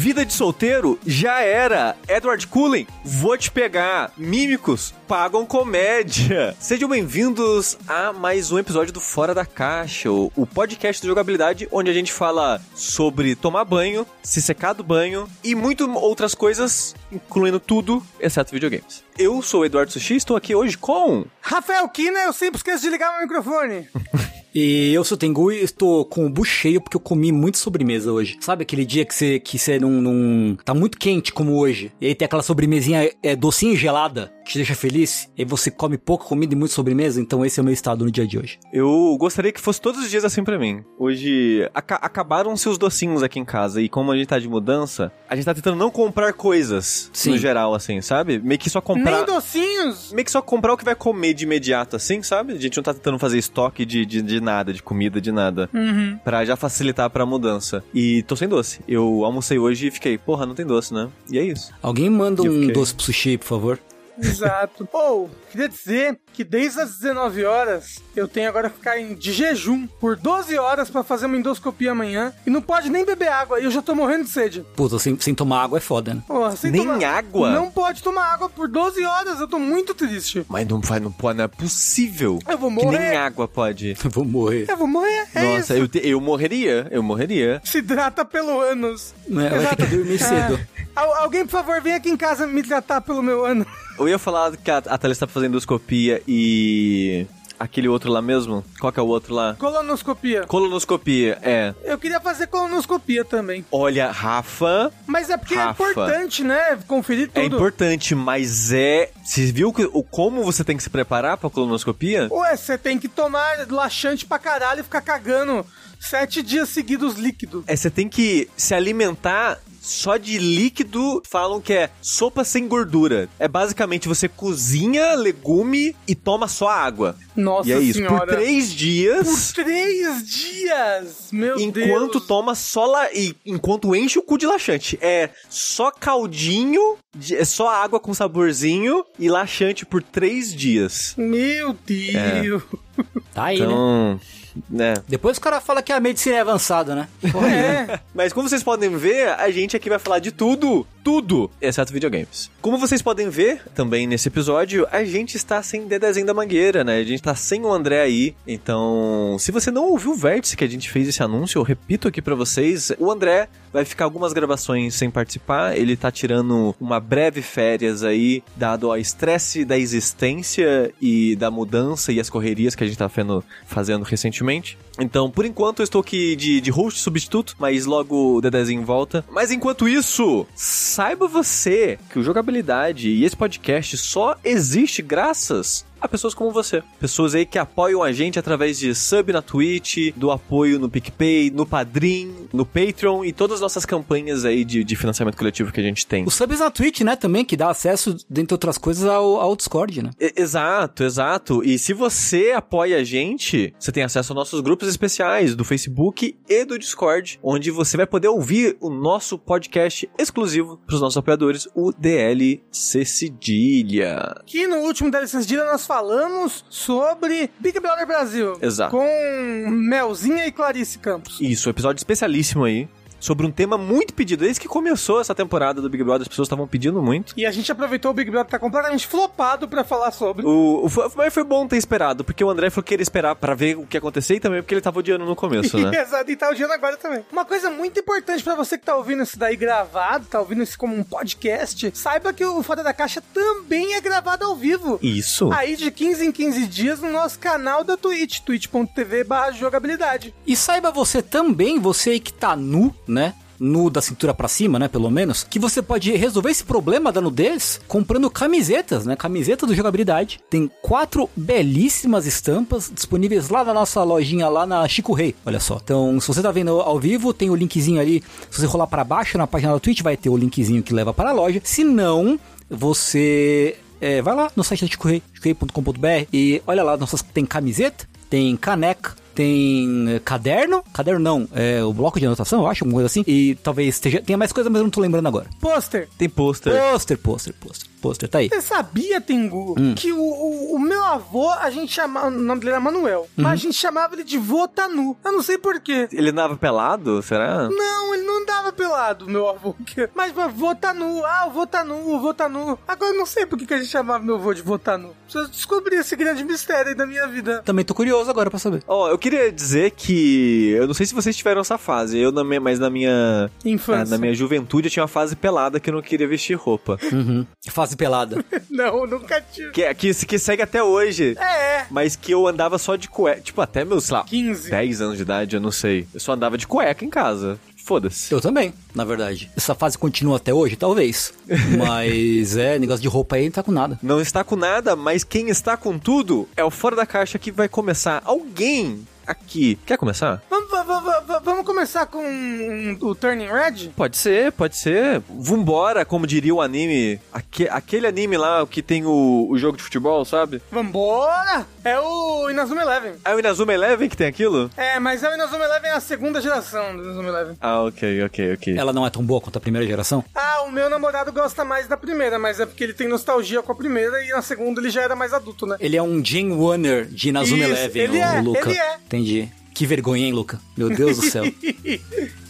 Vida de solteiro já era. Edward Cullen, vou te pegar. Mímicos, pagam comédia. Sejam bem-vindos a mais um episódio do Fora da Caixa, o podcast de jogabilidade onde a gente fala sobre tomar banho, se secar do banho e muito outras coisas, incluindo tudo, exceto videogames. Eu sou o Eduardo Sushi e estou aqui hoje com. Rafael Kina, eu sempre esqueço de ligar meu microfone. E eu sou Tengu e estou com o bucho cheio porque eu comi muito sobremesa hoje. Sabe aquele dia que você que você não, não tá muito quente como hoje? E aí tem aquela sobremesinha é, docinha e gelada te deixa feliz? E você come pouca comida e muito sobremesa? Então esse é o meu estado no dia de hoje. Eu gostaria que fosse todos os dias assim pra mim. Hoje aca acabaram-se os docinhos aqui em casa e como a gente tá de mudança, a gente tá tentando não comprar coisas Sim. no geral, assim, sabe? Meio que só comprar. Nem docinhos. Meio que só comprar o que vai comer de imediato, assim, sabe? A gente não tá tentando fazer estoque de, de, de nada, de comida, de nada. Uhum. Pra já facilitar pra mudança. E tô sem doce. Eu almocei hoje e fiquei, porra, não tem doce, né? E é isso. Alguém manda E um fiquei- doce pro sushi, por favor. Exato. Ou, queria dizer que desde as 19 horas eu tenho agora que ficar em, de jejum por 12 horas pra fazer uma endoscopia amanhã e não pode nem beber água e eu já tô morrendo de sede. Puta, sem, sem tomar água é foda, né? Porra, sem Nem tomar- água? Não pode tomar água por 12 horas, eu tô muito triste. Mas não, vai, não, pode, não é possível. Eu vou Que nem morrer. água pode. Eu vou morrer. Eu vou morrer, é Nossa, isso. eu, te- eu morreria. Eu morreria. Se hidrata pelo ânus. Né, Vai ter que dormir cedo. Al- alguém, por favor, vem aqui em casa me tratar pelo meu ânus. Eu ia falar que a, a Thalys tá fazendo endoscopia e. Aquele outro lá mesmo? Qual que é o outro lá? Colonoscopia. Colonoscopia, é. Eu queria fazer colonoscopia também. Olha, Rafa, Mas é porque Rafa. é importante, né? Conferir tudo. é importante, mas é. Você viu que, o, como você tem que se preparar pra colonoscopia? Ué, você tem que tomar laxante pra caralho e ficar cagando sete dias seguidos líquido. É, você tem que se alimentar só de líquido. Falam que é sopa sem gordura. É basicamente você cozinha legume e toma só água. Nossa e é isso. senhora. Por três dias. Por três dias! Meu Enquanto Deus! toma só la... e enquanto enche o cu de laxante. É só caldinho, de- é só água com saborzinho e laxante por três dias. Meu Deus! Tá aí, né? Então, né? Depois o cara fala que a medicina é avançada, né? É, Mas como vocês podem ver, a gente aqui vai falar de tudo, tudo, exceto videogames. Como vocês podem ver também nesse episódio, a gente está sem Dedezinho da Mangueira, né? A gente tá sem o André aí. Então, se você não ouviu o vértice que a gente fez esse anúncio, eu repito aqui pra vocês, o André vai ficar algumas gravações sem participar. Ele tá tirando uma breve férias aí, dado ao estresse da existência e da mudança e as correrias que a gente tá fazendo, fazendo recentemente. Então, por enquanto, eu estou aqui de, de host substituto, mas logo o Dedezinho volta. Mas enquanto isso, saiba você que o Jogabilidade e esse podcast só existe graças a pessoas como você. Pessoas aí que apoiam a gente através de sub na Twitch, do apoio no PicPay, no Padrim, no Patreon e todas as nossas campanhas aí de, de financiamento coletivo que a gente tem. Os subs na Twitch, né, também, que dá acesso, dentre outras coisas, ao, ao Discord, né? E- Exato, exato. E se você apoia a gente, você tem acesso aos nossos grupos especiais do Facebook e do Discord, onde você vai poder ouvir o nosso podcast exclusivo para os nossos apoiadores, o DLC Cedilha. que no último da licença Dila nós falamos sobre Big Brother Brasil. Exato. Com Melzinha e Clarice Campos. Isso, episódio especialíssimo aí. Sobre um tema muito pedido. Desde que começou essa temporada do Big Brother, as pessoas estavam pedindo muito. E a gente aproveitou o Big Brother que tá completamente flopado pra falar sobre. O, o, foi- mas foi bom ter esperado, porque o André falou que queria esperar pra ver o que ia acontecer e também porque ele tava odiando no começo, né? Exato, e tá odiando agora também. Uma coisa muito importante pra você que tá ouvindo isso daí gravado, tá ouvindo isso como um podcast, saiba que o Foda da Caixa também é gravado ao vivo. Isso. Aí de 15 em 15 dias no nosso canal da Twitch, twitch.tv barra jogabilidade. E saiba você também, você aí que tá nu, né? Nu da cintura pra cima, né? Pelo menos, que você pode resolver esse problema da nudez comprando camisetas, né? Camiseta do jogabilidade. Tem quatro belíssimas estampas disponíveis lá na nossa lojinha, lá na Chico Rei. Olha só. Então, se você tá vendo ao vivo, tem o linkzinho ali. Se você rolar pra baixo na página da Twitch, vai ter o linkzinho que leva para a loja. Se não, você é, vai lá no site da Chico Rei, chicorei.com.br e olha lá, nossas, tem camiseta, tem caneca, tem eh, caderno, caderno não, é o bloco de anotação, eu acho, alguma coisa assim, e talvez esteja, tenha mais coisa, mas eu não tô lembrando agora. Pôster. Tem pôster. Pôster, pôster, pôster. Pôster, tá aí. Você sabia, Tengu, Hum. que o, o, o meu avô, a gente chamava. O nome dele era Manuel. Uhum. Mas a gente chamava ele de Votanu. Eu não sei porquê. Ele andava pelado, será? Não, ele não andava pelado, meu avô. Mas mas Votanu, ah, o Votanu, o Votanu. Agora eu não sei por que a gente chamava meu avô de Votanu. Preciso descobrir esse grande mistério aí da minha vida. Também tô curioso agora pra saber. Ó, eu queria dizer que. Eu não sei se vocês tiveram essa fase. Eu, na minha, mas na minha. Infância. ah, na minha juventude, eu tinha uma fase pelada que eu não queria vestir roupa. Uhum. Fase pelada. Não, nunca tive. que, que, que segue até hoje. É. Mas que eu andava só de cueca. Tipo, até meus, sei lá, 15. 10 anos de idade, eu não sei. Eu só andava de cueca em casa. Foda-se. Eu também, na verdade. Essa fase continua até hoje? Talvez. Mas é, negócio de roupa aí não tá com nada. Não está com nada, mas quem está com tudo é o Fora da Caixa que vai começar. Alguém aqui. Quer começar? Vamos, va- va- va- vamos começar com um- o Turning Red? Pode ser, pode ser. Vambora, como diria o anime. aque- aquele anime lá que tem o, o jogo de futebol, sabe? Vambora! É o Inazuma Eleven. É o Inazuma Eleven que tem aquilo? É, mas é o Inazuma Eleven a segunda geração do Inazuma Eleven. Ah, ok, ok, ok. Ela não é tão boa quanto a primeira geração? Ah, o meu namorado gosta mais da primeira, mas é porque ele tem nostalgia com a primeira e na segunda ele já era mais adulto, né? Ele é um Jane Warner de Inazuma Isso, Eleven, ele o, é, Luca. ele é. Entendi. Que vergonha, hein, Luca? Meu Deus do céu.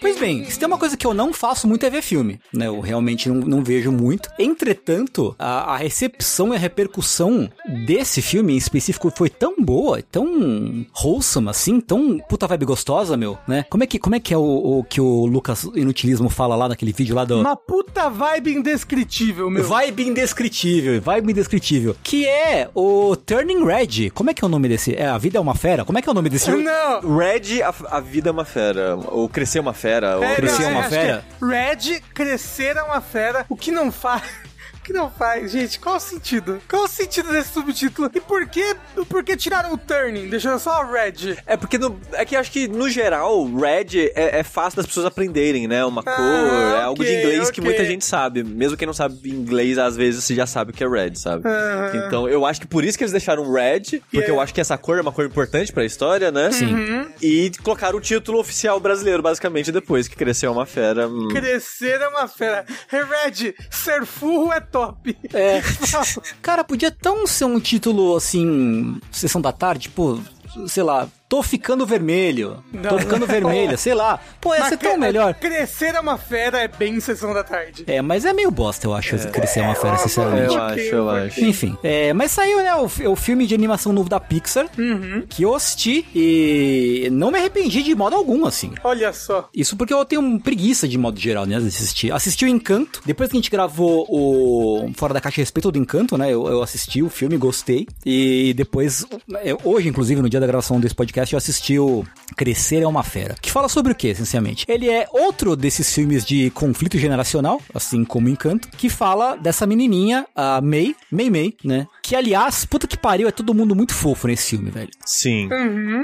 Pois bem, se tem uma coisa que eu não faço muito é ver filme, né? Eu realmente não, não vejo muito. Entretanto, a, a recepção e a repercussão desse filme em específico foi tão boa, tão wholesome assim, tão puta vibe gostosa, meu, né? Como é que, como é, que é o, o que o Lucas Inutilismo fala lá naquele vídeo lá do... Uma puta vibe indescritível, meu. Vibe indescritível, vibe indescritível. Que é o Turning Red. Como é que é o nome desse? É A Vida é uma Fera? Como é que é o nome desse filme? Não! Red, a, a vida é uma fera. Ou crescer uma fera. Ou É, Crescer não, uma fera? é Red, crescer é uma fera. O que não faz. Que não faz, gente? Qual o sentido? Qual o sentido desse subtítulo? E por que, por que tiraram o turning? Deixando só o red? É porque no, é que eu acho que no geral red é, é fácil das pessoas aprenderem, né? Uma Ah, cor, é algo de inglês que ok. muita gente sabe. Mesmo quem não sabe inglês, às vezes você já sabe o que é red, sabe? Aham. Então eu acho que por isso que eles deixaram red, porque Yeah. eu acho que essa cor é uma cor importante pra história, né? Sim. Uhum. E colocaram o título oficial brasileiro, basicamente, depois que cresceu uma fera. hum. Crescer é uma fera. Red, ser furro é top. É. Cara, podia tão ser um título assim, sessão da tarde, tipo, sei lá, tô ficando vermelho. Tô Não. ficando vermelha, sei lá. Pô, Mas ser tão melhor. Crescer é uma fera é bem sessão da tarde. É, mas é meio bosta, eu acho, crescer uma fera, sinceramente. Eu acho, eu acho. Enfim, é, mas saiu, né, o, o filme de animação novo da Pixar, que eu assisti e não me arrependi de modo algum, assim. Olha só. Isso porque eu tenho preguiça de modo geral, né, de assistir. Assisti o Encanto, depois que a gente gravou o Fora da Caixa a respeito do Encanto, né, eu, eu assisti o filme, gostei, e depois, é, hoje, inclusive, no dia da gravação desse podcast, eu assisti o Crescer é uma Fera, que fala sobre o que, essencialmente? Ele é outro desses filmes de conflito generacional, assim como Encanto, que fala dessa menininha, a May, May May, né, que, aliás, puta que pariu, é todo mundo muito fofo nesse filme, velho. Sim.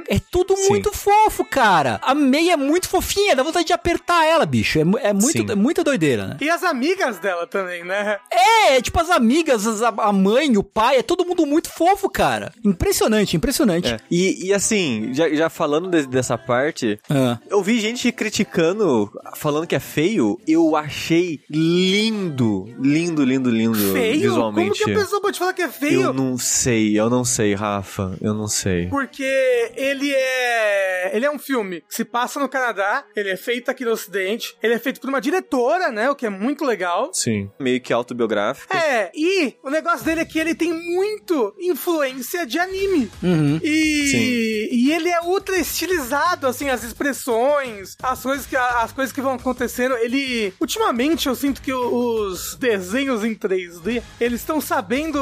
É tudo Sim. muito fofo, cara. A May é muito fofinha, dá vontade de apertar ela, bicho. É, é muito, Sim. é muita doideira, né? E as amigas dela também, né? É, é tipo as amigas, as- a, a mãe, o pai, é todo mundo muito fofo, cara. Impressionante, impressionante. É. E, e assim, já, já falando de- dessa parte, Ah. eu vi gente criticando, falando que é feio. Eu achei lindo, lindo, lindo, lindo Feio? visualmente. Como que a pessoa pode falar que é feio? Eu não sei, eu não sei, Rafa. Eu não sei. Porque ele é. Ele é um filme que se passa no Canadá, ele é feito aqui no Ocidente, ele é feito por uma diretora, né? O que é muito legal. Sim. Meio que autobiográfico. É, e o negócio dele é que ele tem muito influência de anime. Uhum. E, Sim. e ele é ultra estilizado, assim, as expressões, as coisas que, as coisas que vão acontecendo. Ele. Ultimamente eu sinto que os desenhos em 3D eles estão sabendo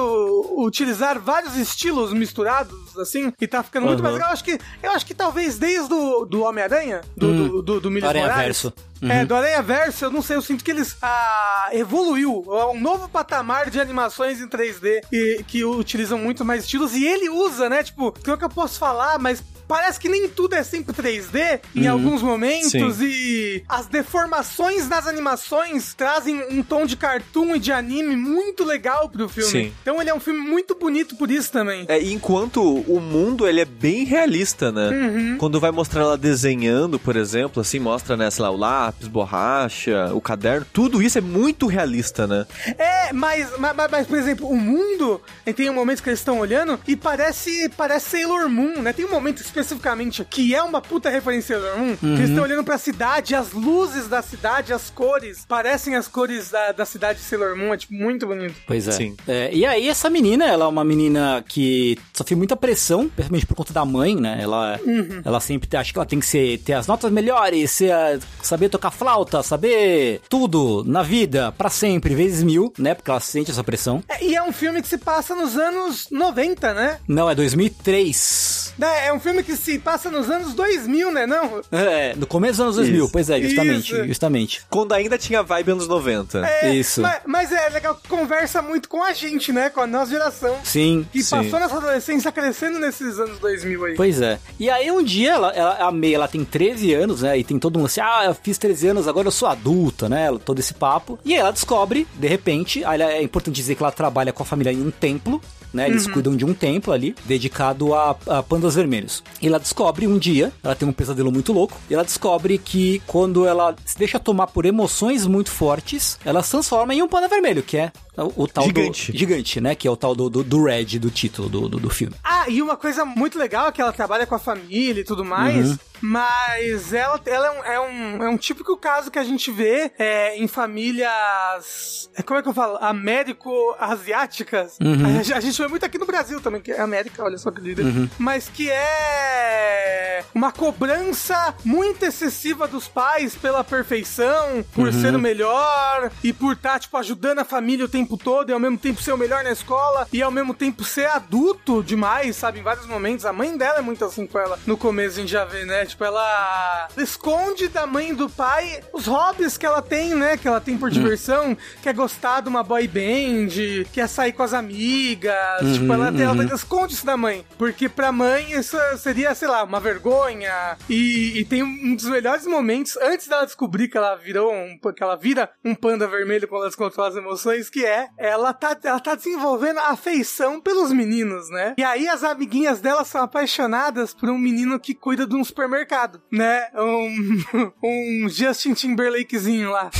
utilizar vários estilos misturados, assim, e tá ficando muito Aham. mais legal. Eu acho que, eu acho que talvez desde o do Homem-Aranha, do, do, do, do Miles Morales, Verso. é, do Aranha Verso, eu não sei, eu sinto que eles ah, evoluiu. É um novo patamar de animações em 3D e, que utilizam muito mais estilos. E ele usa, né? Tipo, o que eu posso falar, mas parece que nem tudo é sempre 3D em alguns momentos Sim. e as deformações nas animações trazem um tom de cartoon e de anime muito legal pro filme. Sim. Então ele é um filme muito bonito por isso também. É, enquanto o mundo ele é bem realista, né? Uhum. Quando vai mostrar ela desenhando, por exemplo, assim, mostra, né, sei lá, o lápis, borracha, o caderno, tudo isso é muito realista, né? É, mas, mas, mas, por exemplo, o mundo, tem um momento que eles estão olhando e parece, parece Sailor Moon, né? Tem um momento especificamente que é uma puta referência a Sailor Moon, que eles estão olhando pra cidade, as luzes da cidade, as cores, parecem as cores da, da cidade de Sailor Moon, é tipo muito bonito. Pois é. Sim. É, E aí, essa menina, ela é uma menina que sofre muita pressão, principalmente por conta da mãe, né? Ela, ela sempre acha que ela tem que ser, ter as notas melhores, ser, a- saber tocar flauta, saber tudo na vida, pra sempre, vezes mil, né? Porque ela sente essa pressão. É, e é um filme que se passa nos anos 90, né? Não, é 2003. É, é um filme que se passa nos anos 2000, né? Não? É, no começo dos anos 2000, Isso. pois é, justamente, Isso. justamente. Quando ainda tinha vibe anos 90. É, Isso. Mas, mas é legal que conversa muito com a gente, né? Com a nossa geração. Sim. Que Sim. passou nessa adolescência crescendo nesses anos 2000 aí. Pois é. E aí um dia, ela, ela, a May, ela tem 13 anos, né? E tem todo mundo assim, ah, eu fiz 13 anos, agora eu sou adulta, né? ela- Todo esse papo. E aí ela descobre, de repente, aí ela- é importante dizer que ela trabalha com a família em um templo, né? Eles cuidam de um templo ali, dedicado a, a pandas vermelhos. E ela descobre um dia, ela tem um pesadelo muito louco, e ela descobre que quando ela se deixa tomar por emoções muito fortes, ela se transforma em um panda vermelho, que é o, o tal Gigante. do... Gigante, né? Que é o tal do, do, do Red, do título do, do, do filme. Ah, e uma coisa muito legal é que ela trabalha com a família e tudo mais, Uhum. mas ela, ela é, um, é, um, é um típico caso que a gente vê é, em famílias. é, Como é que eu falo? Américo-asiáticas. Uhum. A, gente- a gente vê muito aqui no Brasil também, que é América, olha só que lindo. Uhum. Mas que é uma cobrança muito excessiva dos pais pela perfeição, por Uhum. ser o melhor e por estar, tipo, ajudando a família o tempo todo e ao mesmo tempo ser o melhor na escola e ao mesmo tempo ser adulto demais, sabe? Em vários momentos. A mãe dela é muito assim com ela. No começo a gente já vê, né? Tipo, ela esconde da mãe e do pai os hobbies que ela tem, né? Que ela tem por diversão, que é gostar de uma boy band, que é sair com as amigas. tipo, ela, ela esconde isso da mãe. Porque pra mãe isso seria, sei lá, uma vergonha. E, e tem um dos melhores momentos, antes dela descobrir que ela virou um, que ela vira um panda vermelho quando ela descontrola as emoções, que é ela tá, ela tá desenvolvendo afeição pelos meninos, né? E aí as amiguinhas dela são apaixonadas por um menino que cuida de um supermercado, né? Um, um Justin Timberlakezinho lá.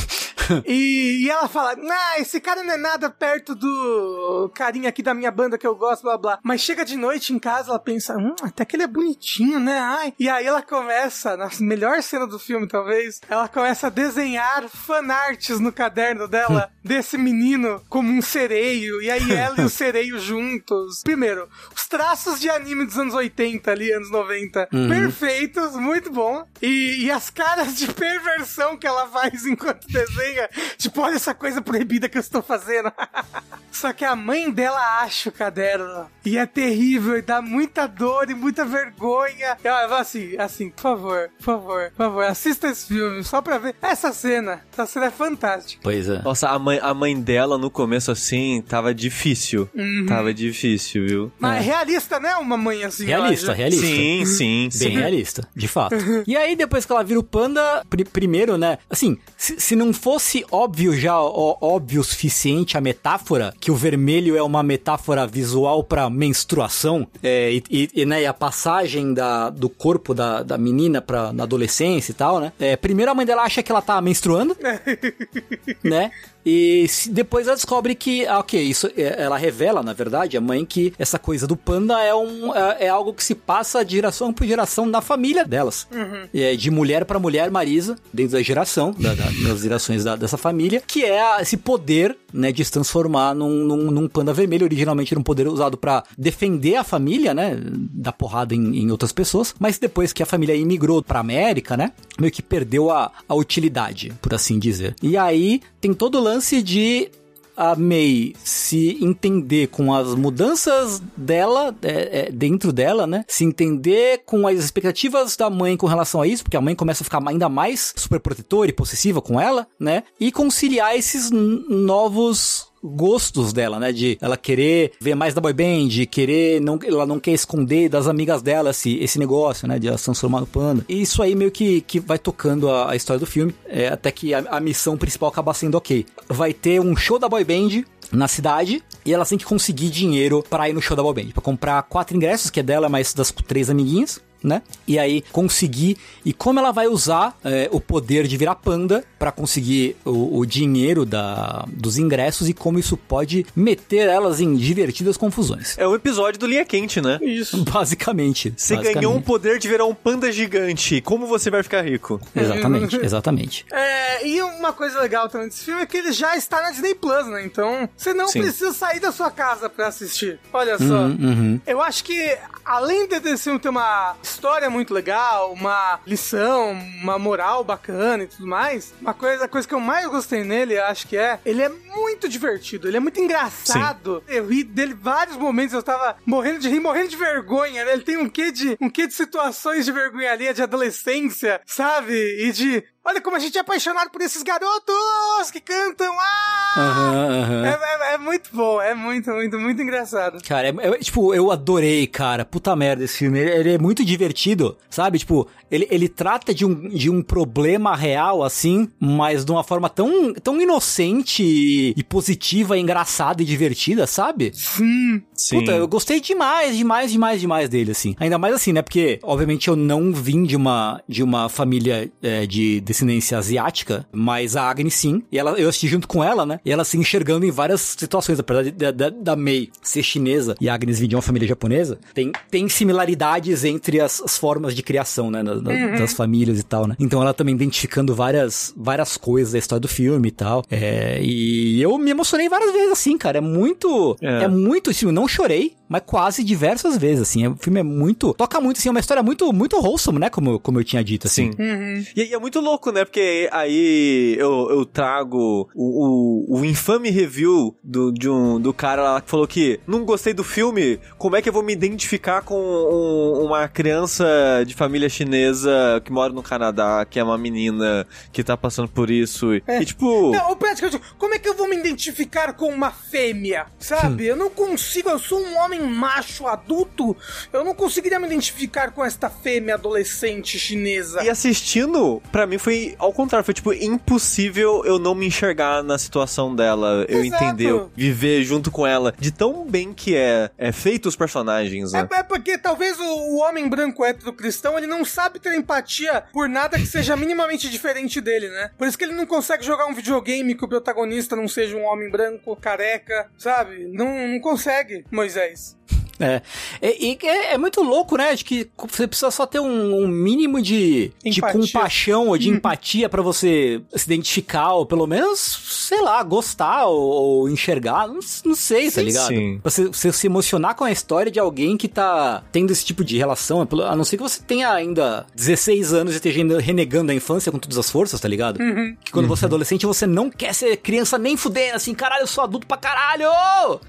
E, e ela fala: Ah, esse cara não é nada perto do carinha aqui da minha banda que eu gosto, blá blá. Mas chega de noite em casa, ela pensa: Hum, até que ele é bonitinho, né? Ai. E aí ela começa, na melhor cena do filme, talvez, ela começa a desenhar fanarts no caderno dela desse menino como um sereio. E aí ela e o sereio juntos. Primeiro, os traços de anime dos anos 80 ali, anos 90, perfeitos, muito bom. E, e as caras de perversão que ela faz enquanto desenha. Tipo, olha essa coisa proibida que eu estou fazendo. Só que a mãe dela acha o caderno. E é terrível, e dá muita dor e muita vergonha. E ela fala assim, assim, por favor, por favor, por favor, assista esse filme só pra ver essa cena. Essa cena é fantástica. Pois é. Nossa, a mãe, a mãe dela no começo assim tava difícil. Uhum. Tava difícil, viu? Mas é realista, né? Uma mãe assim. Realista, realista. Sim, sim, Bem sim. realista, de fato. e aí, depois que ela vira o panda, pri- primeiro, né? Assim, se, se não fosse óbvio já, ó, óbvio o suficiente a metáfora, que o vermelho é uma metáfora visual pra menstruação, é, e, e- e, né, e a passagem da, do corpo da, da menina pra na adolescência e tal, né? É, primeiro a mãe dela acha que ela tá menstruando, né? E depois ela descobre que, ah, ok, isso é- ela revela, na verdade, a mãe, que essa coisa do panda é, um, é, é algo que se passa de geração por geração na família delas. E É de mulher pra mulher, Marisa, dentro da geração, da- da- das gerações da- dessa família, que é esse poder, né, de se transformar num, num, num panda vermelho. Originalmente era um poder usado pra defender a família, né, da porrada em, em outras pessoas, mas depois que a família imigrou pra América, né, meio que perdeu a, a utilidade, por assim dizer. E aí tem todo o lance de a May se entender com as mudanças dela, é, é, dentro dela, né? Se entender com as expectativas da mãe com relação a isso, porque a mãe começa a ficar ainda mais super protetora e possessiva com ela, né? E conciliar esses novos gostos dela, né? De ela querer ver mais da boy band, querer, não, ela não quer esconder das amigas dela esse, esse negócio, né? De ela se transformar no panda. E isso aí meio que, que vai tocando a, a história do filme, é, até que a, a missão principal acaba sendo ok. Vai ter um show da boy band na cidade e ela tem que conseguir dinheiro para ir no show da boy band, para comprar quatro ingressos que é dela mais das três amiguinhas né? E aí conseguir e como ela vai usar é, o poder de virar panda para conseguir o, o, dinheiro da, dos ingressos e como isso pode meter elas em divertidas confusões. É um episódio do Linha Quente, né? Isso. Basicamente. Você basicamente. ganhou um poder de virar um panda gigante. Como você vai ficar rico? Exatamente, exatamente. É, e uma coisa legal também desse filme é que ele já está na Disney Plus, né? Então você não Sim. precisa sair da sua casa para assistir. Olha só. Uhum, uhum. Eu acho que além de esse filme ter uma história muito legal, uma lição, uma moral bacana e tudo mais, uma coisa, a coisa que eu mais gostei nele, acho que é, ele é muito divertido, ele é muito engraçado. Sim. Eu ri dele vários momentos, eu tava morrendo de rir, morrendo de vergonha, né? Ele tem um quê de, um quê de situações de vergonha ali, de adolescência, sabe? E de Olha como a gente é apaixonado por esses garotos que cantam. Ah! Uhum, uhum. É, é, é, muito bom, é muito, muito, muito engraçado. Cara, é, é, tipo, eu adorei, cara. Puta merda esse filme. Ele, ele, é muito divertido, sabe? Tipo, ele, ele trata de um, de um problema real, assim, mas de uma forma tão, tão inocente e, e positiva, e engraçada e divertida, sabe? Sim. Sim. Puta, eu gostei demais, demais, demais, demais dele, assim. Ainda mais assim, né? Porque, obviamente, eu não vim de uma, de uma família é, de descendência asiática, mas a Agnes sim. E ela, eu assisti junto com ela, né? E ela se enxergando em várias situações, apesar de, da, da Mei ser chinesa e a Agnes vir de uma família japonesa, tem, tem similaridades entre as, as formas de criação, né? Da, da, uhum. Das famílias e tal, né? Então ela também identificando várias, várias coisas da história do filme e tal. É, e eu me emocionei várias vezes, assim, cara. É muito. É, é muito. Assim, não chorei, mas quase diversas vezes, assim. O filme é muito. Toca muito, assim, é uma história muito, muito wholesome, né? Como, como eu tinha dito, assim. Sim. Uhum. E, e, é muito louco, né? Porque aí eu, eu trago o, o, o infame review do, de um, do cara lá que falou que não gostei do filme, como é que eu vou me identificar com um, uma criança de família chinesa que mora no Canadá, que é uma menina que tá passando por isso. É. E tipo. Não, como é que eu vou me identificar com uma fêmea? Sabe? eu não consigo, eu sou um homem macho adulto, eu não conseguiria me identificar com esta fêmea adolescente chinesa. E assistindo, para mim foi ao contrário, foi tipo impossível eu não me enxergar na situação dela, eu Exato. entender, viver junto com ela, de tão bem que é, é feito os personagens, né? É, é porque talvez o, o, homem branco hétero cristão, ele não sabe ter empatia por nada que seja minimamente diferente dele, né? Por isso que ele não consegue jogar um videogame que o protagonista não seja um homem branco, careca, sabe? Não, não consegue, Moisés. É. E, e é, é, muito louco, né? De que você precisa só ter um, um mínimo de, de compaixão ou de uhum. empatia para você se identificar, ou pelo menos, sei lá, gostar ou, ou enxergar. Não, não sei, tá sim, tá ligado? Sim. Você, você se emocionar com a história de alguém que tá tendo esse tipo de relação, a não ser que você tenha ainda 16 anos e esteja renegando a infância com todas as forças, tá ligado? Uhum. Que quando uhum. você é adolescente, você não quer ser criança nem fudendo, assim, caralho, eu sou adulto pra caralho!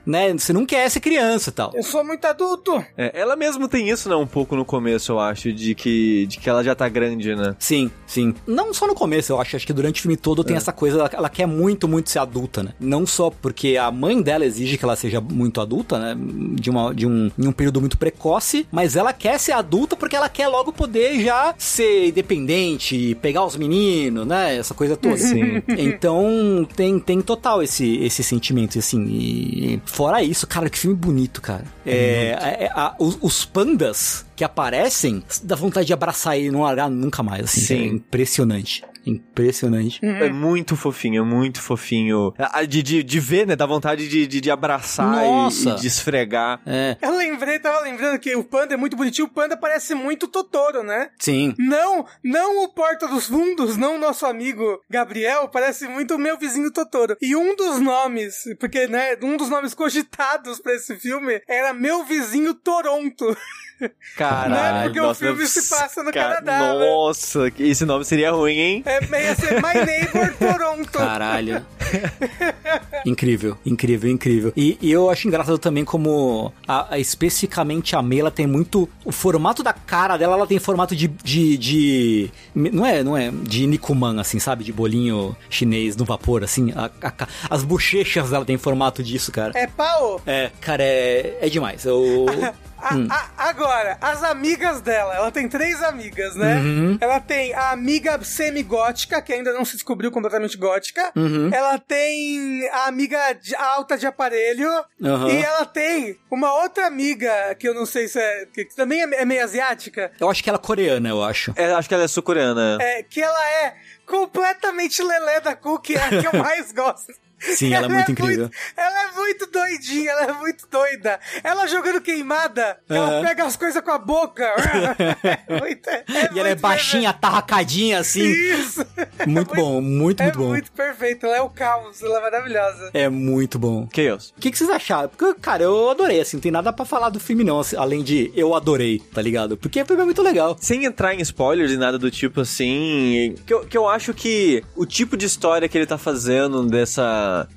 Né? Você não quer ser criança e tal. Eu sou muito adulto. É, ela mesmo tem isso, né, um pouco no começo, eu acho, de que, de que ela já tá grande, né? Sim, sim. Não só no começo, eu acho, acho que durante o filme todo tem é. essa coisa, ela, ela, quer muito, muito ser adulta, né? Não só porque a mãe dela exige que ela seja muito adulta, né? De, uma, de um, em um período muito precoce, mas ela quer ser adulta porque ela quer logo poder já ser independente, pegar os meninos, né? Essa coisa toda. Sim. Então tem, tem total esse, esse sentimento, assim. E fora isso, cara, que filme bonito, cara. É, é, é a, os, os, pandas que aparecem, dá vontade de abraçar ele e não largar nunca mais, assim. Sim. É impressionante. Impressionante. Uhum. É muito fofinho, é muito fofinho. De, de, de ver, né? Dá vontade de, de, de abraçar e, e, de esfregar. É. Eu lembrei, tava lembrando que o panda é muito bonitinho. O panda parece muito Totoro, né? Sim. Não, não o Porta dos Fundos, não o nosso amigo Gabriel, parece muito o meu vizinho Totoro. E um dos nomes, porque, né, um dos nomes cogitados para esse filme era meu vizinho Toronto. Caralho. Né? Porque o nossa, filme deve- se passa no Ca- Canadá, né? Nossa, que- esse nome seria ruim, hein? É meio assim, My Neighbor Toronto. Caralho. incrível, incrível, incrível. E, e eu acho engraçado também como a, a- especificamente a Mei, ela tem muito o formato da cara dela, ela tem formato de de, de- não é, não é de Nikuman assim, sabe, de bolinho chinês no vapor assim, a- as bochechas dela tem formato disso, cara. É pau? É, cara, é, é demais. Eu, A- Hum. a- agora, as amigas dela, ela tem três amigas, né? Uhum. Ela tem a amiga semi-gótica, que ainda não se descobriu completamente gótica. Uhum. Ela tem a amiga de- alta de aparelho. Aham. E ela tem uma outra amiga, que eu não sei se é. que também é é meio asiática. eu acho que ela é coreana, eu acho. É, acho que ela é sul-coreana. É, que ela é completamente lelé da Cookie, é a que eu mais gosto. Sim, ela é muito incrível. ela é muito doidinha, ela é muito doida. Ela jogando queimada, ela pega as coisas com a boca. é muito, é E ela é muito baixinha, atarracadinha assim. Isso. Muito bom, muito, É muito bom. muito perfeito, ela é o caos, ela é maravilhosa. É muito bom. Chaos. O que, que vocês acharam? Porque, cara, eu adorei, assim, não tem nada pra falar do filme, não, assim, além de eu adorei, tá ligado? Porque o filme é muito legal. Sem entrar em spoilers e nada do tipo assim, que eu, que eu acho que o tipo de história que ele tá fazendo dessa.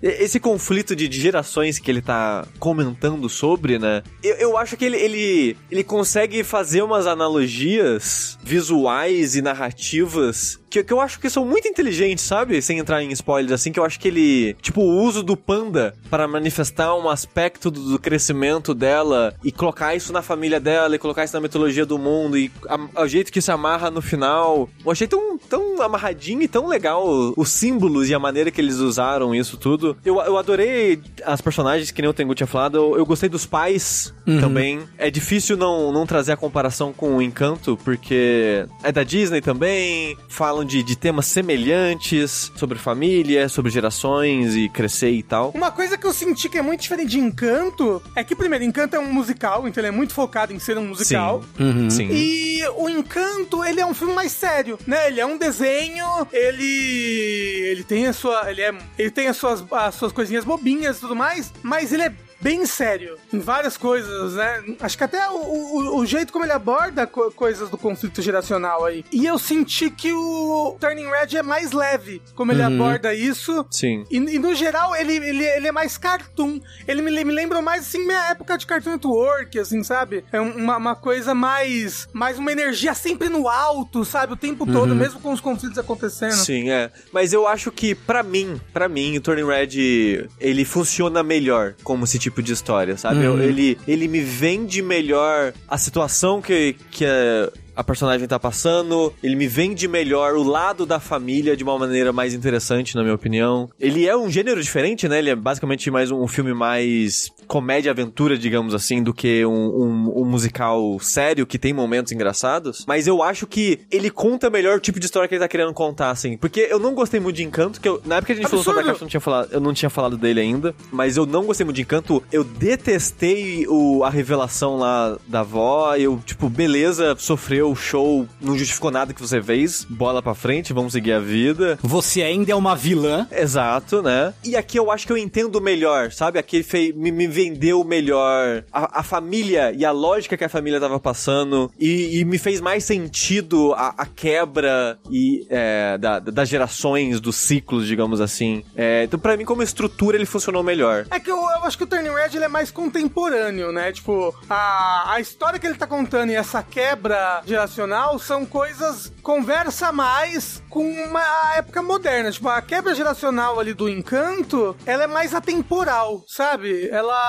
Esse conflito de, gerações que ele tá comentando sobre, né? Eu, eu acho que ele, ele, ele consegue fazer umas analogias visuais e narrativas que, que eu acho que são muito inteligentes, sabe? Sem entrar em spoilers, assim, que eu acho que ele. Tipo, o uso do panda para manifestar um aspecto do, do crescimento dela e colocar isso na família dela e colocar isso na mitologia do mundo e o jeito que se amarra no final. Eu achei tão, tão amarradinho e tão legal os símbolos e a maneira que eles usaram isso tudo. Eu, eu adorei as personagens, que nem o Tengu tinha falado. Eu, eu gostei dos pais também. É difícil não, não trazer a comparação com o Encanto, porque é da Disney também. Falam de, de temas semelhantes sobre família, sobre gerações e crescer e tal. Uma coisa que eu senti que é muito diferente de Encanto é que, primeiro, Encanto é um musical, então ele é muito focado em ser um musical. Uhum. Sim. E o Encanto, ele é um filme mais sério, né? Ele é um desenho, ele ele tem a sua, ele é, ele tem as suas as suas coisinhas bobinhas e tudo mais, mas ele é bem sério em várias coisas, né? Acho que até o, o, o jeito como ele aborda co- coisas do conflito geracional aí. E eu senti que o Turning Red é mais leve, como ele aborda isso. Sim. E, e no geral, ele, ele, ele é mais cartoon. Ele me, me lembra mais, assim, minha época de Cartoon Network, assim, sabe? É um- uma, uma coisa mais... Mais uma energia sempre no alto, sabe? O tempo todo, mesmo com os conflitos acontecendo. Sim, é. Mas eu acho que, pra mim, pra mim, o Turning Red, ele funciona melhor como esse tipo de história, sabe? Eu- ele, ele me vende melhor a situação que, que a, a personagem tá passando, ele me vende melhor o lado da família de uma maneira mais interessante, na minha opinião. Ele é um gênero diferente, né? Ele é basicamente mais um filme mais comédia-aventura, digamos assim, do que um, um- um musical sério que tem momentos engraçados. Mas eu acho que ele conta melhor o tipo de história que ele tá querendo contar, assim. Porque eu não gostei muito de Encanto, que eu, na época que a gente falou sobre a Absurdo! caixa, eu não tinha falado, eu não tinha falado dele ainda. Mas eu não gostei muito de Encanto. Eu detestei o, a revelação lá da avó. Eu, tipo, beleza, sofreu o show, não justificou nada que você fez. Bola pra frente, vamos seguir a vida. Você ainda é uma vilã. Exato, né? E aqui eu acho que eu entendo melhor, sabe? Aqui ele fei- me, me vendeu melhor a, a família e a lógica que a família tava passando e, e me fez mais sentido a, a quebra e é, da- das gerações, dos ciclos, digamos assim. É, então, pra mim, como estrutura, ele funcionou melhor. É que eu, eu acho que o Turning Red ele é mais contemporâneo, né? Tipo, a, a história que ele tá contando e essa quebra geracional são coisas. conversa mais com uma época moderna. Tipo, a quebra geracional ali do encanto, ela é mais atemporal, sabe? Ela.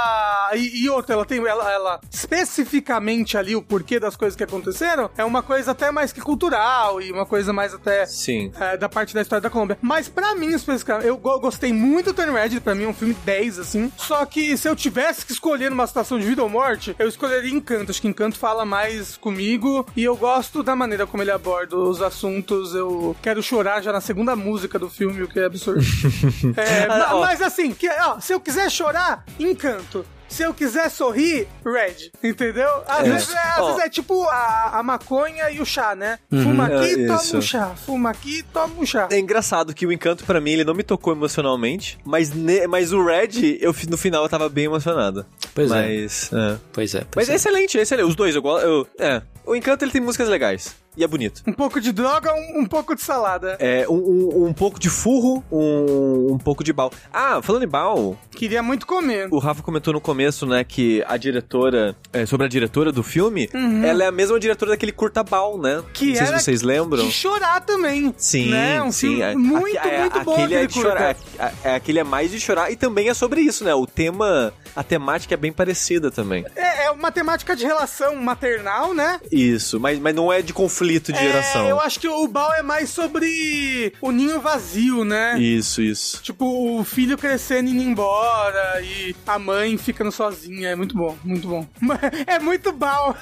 E, e outra, ela tem. Ela, ela especificamente ali o porquê das coisas que aconteceram é uma coisa até mais que cultural e uma coisa mais até Sim. é, da parte da história da Colômbia. Mas pra mim, especificamente, eu go- gostei muito do Turn Red, pra mim é um filme 10, assim. Só que se eu tivesse que escolher numa situação de vida ou morte, eu escolheria Encanto. Acho que Encanto fala mais comigo e eu gosto da maneira como ele aborda os assuntos. Eu quero chorar já na segunda música do filme, o que é absurdo. É, Ah, ó. mas assim, que, ó, se eu quiser chorar, Encanto. Se eu quiser sorrir, red. Entendeu? Às, É. vezes, é, às Ó. vezes é tipo a, a maconha e o chá, né? Fuma aqui, É, toma isso. um chá. Fuma aqui, toma um chá. É engraçado que o encanto, pra mim, ele não me tocou emocionalmente, mas, ne- mas o Red, eu, no final, eu tava bem emocionado. Pois é. mas, é. Pois é. Mas Pois é é. excelente, é excelente. Os dois, eu gosto. eu- É. O encanto, ele tem músicas legais. E é bonito. Um pouco de droga, um, um pouco de salada. É, um, um, um pouco de furro, um, um pouco de bal. Ah, falando em bal, Queria muito comer. o Rafa comentou no começo, né, que a diretora, é, sobre a diretora do filme, ela é a mesma diretora daquele curta bal, né? Uhum. Que Não sei se vocês lembram. De chorar também. Sim, né? Um sim. filme muito, aque- é- muito bom aquele é de curta. chorar. É, é- aquele é mais de chorar e também é sobre isso, né? O tema, a temática é bem parecida também. É, é uma temática de relação maternal, né? Isso, mas, mas não é de conflito de É, geração. eu acho que o Bal é mais sobre o ninho vazio, né? Isso, isso. Tipo, o filho crescendo e indo embora e a mãe ficando sozinha. É muito bom, muito bom. É muito Bal.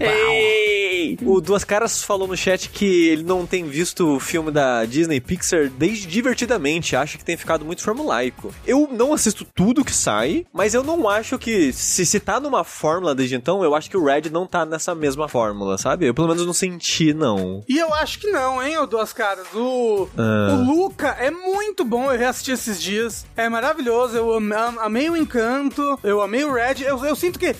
Ei! O Duas Caras falou no chat que ele não tem visto o filme da Disney Pixar desde Divertidamente, acha que tem ficado muito formulaico. Eu não assisto tudo que sai, mas eu não acho que, se, se tá numa fórmula desde então, eu acho que o Red não tá nessa mesma fórmula, sabe? Eu pelo menos não senti, não. E eu acho que não, hein, o Duas Caras. O, Ah. o Luca é muito bom, eu reassisti esses dias. É maravilhoso, eu am- am- amei o Encanto, eu amei o Red. Eu, eu sinto que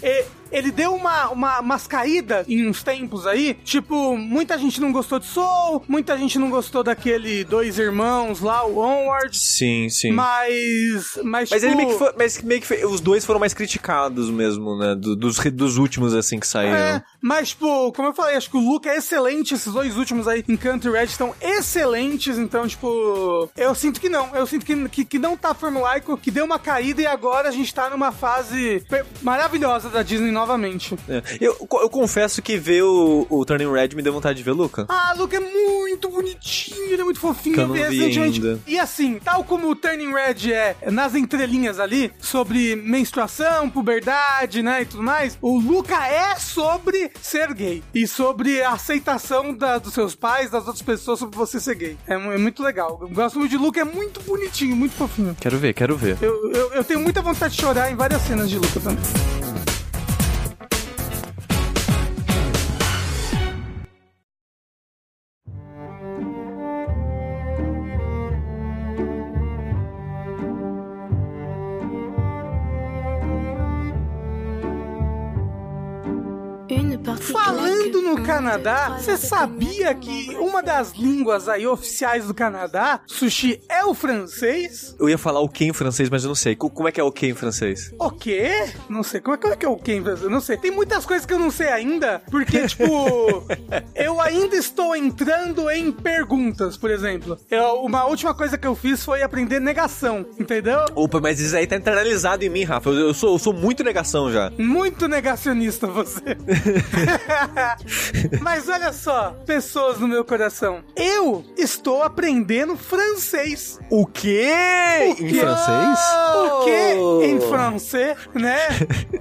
ele deu uma, uma, umas caídas em uns tempos aí. Tipo, muita gente não gostou de Soul, muita gente não gostou daquele Dois Irmãos lá, o Onward. Sim, sim. Mas. Mas, Mas tipo, ele meio que foi, mas meio que foi- os dois foram mais criticados mesmo, né? Do- dos, dos últimos, assim, que saíram. É, mas, tipo, como eu falei, acho que o Luca é excelente. Esses dois últimos aí, Encanto e Red, estão excelentes. Então, tipo, eu sinto que não. Eu sinto que, que, que não tá formulaico, que deu uma caída e agora a gente tá numa fase maravilhosa da Disney novamente. É. Eu, eu confesso que ver o, o Turning Red me deu vontade de ver Luca. Ah, Luca é muito bonitinho, ele é muito fofinho. Que eu não vi vi recentemente. ainda. E assim, tal como o Turning Red é nas entrelinhas ali, sobre menstruação, puberdade, né, e tudo mais, o Luca é sobre ser gay. E sobre a aceitação da- dos seus pais, das outras pessoas, sobre você ser gay. É, é muito legal. Eu gosto muito de Luca, é muito bonitinho, muito fofinho. Quero ver, quero ver. Eu, eu, eu tenho muita vontade de chorar em várias cenas de Luca também. No Canadá, você sabia que uma das línguas aí oficiais do Canadá, sushi, é o francês? Eu ia falar o que em francês, mas eu não sei. Co- Como é que é o que em francês? O quê? Não sei. Como é, como é que é o quê em francês? Eu não sei. Tem muitas coisas que eu não sei ainda, porque, tipo, eu ainda estou entrando em perguntas, por exemplo. Eu- uma última coisa que eu fiz foi aprender negação, entendeu? Opa, mas isso aí tá internalizado em mim, Rafa. Eu, eu sou, eu sou muito negação já. Muito negacionista você. Mas olha só, pessoas no meu coração. Eu estou aprendendo francês. O quê? Em quê? francês? Por que em francês, né?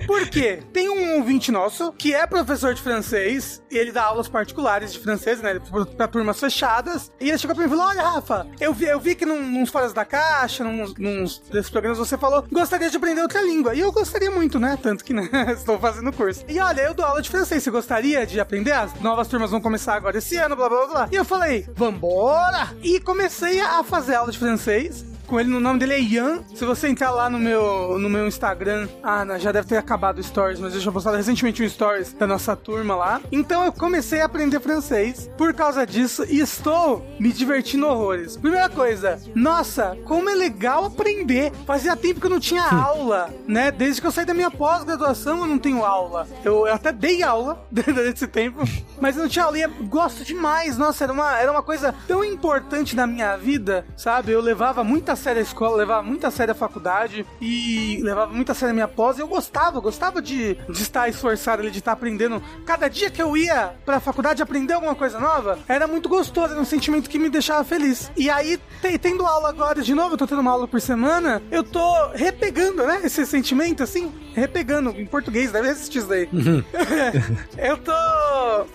Por quê? Tem um ouvinte nosso que é professor de francês e ele dá aulas particulares de francês, né? Pra turmas fechadas. E ele chegou pra mim e falou: Olha, Rafa, eu vi, eu vi que num, nos Foras da Caixa, num, nos desses programas, você falou gostaria de aprender outra língua. E eu gostaria muito, né? Tanto que né, estou fazendo o curso. E olha, eu dou aula de francês. Você gostaria de aprender? As novas turmas vão começar agora esse ano, blá blá blá. E eu falei: Vambora! E comecei a fazer aula de francês com ele, o nome dele é Ian. Se você entrar lá no meu, no meu Instagram, ah, já deve ter acabado o Stories, mas eu já postado recentemente um Stories da nossa turma lá. Então eu comecei a aprender francês por causa disso e estou me divertindo horrores. Primeira coisa, nossa, como é legal aprender. Fazia tempo que eu não tinha aula, né? Desde que eu saí da minha pós-graduação eu não tenho aula. Eu, eu até dei aula durante esse tempo, mas eu não tinha aula e eu gosto demais. Nossa, era uma, era uma coisa tão importante na minha vida, sabe? Eu levava muito a sério a escola, levava muito a sério a faculdade e levava muito a sério a minha pós. E eu gostava, gostava de, de estar esforçado ali, de estar aprendendo. Cada dia que eu ia pra faculdade aprender alguma coisa nova, era muito gostoso, era um sentimento que me deixava feliz. E aí, te- tendo aula agora de novo, eu tô tendo uma aula por semana, eu tô repegando, né? Esse sentimento, assim, repegando. Em português, deve existir isso daí. eu tô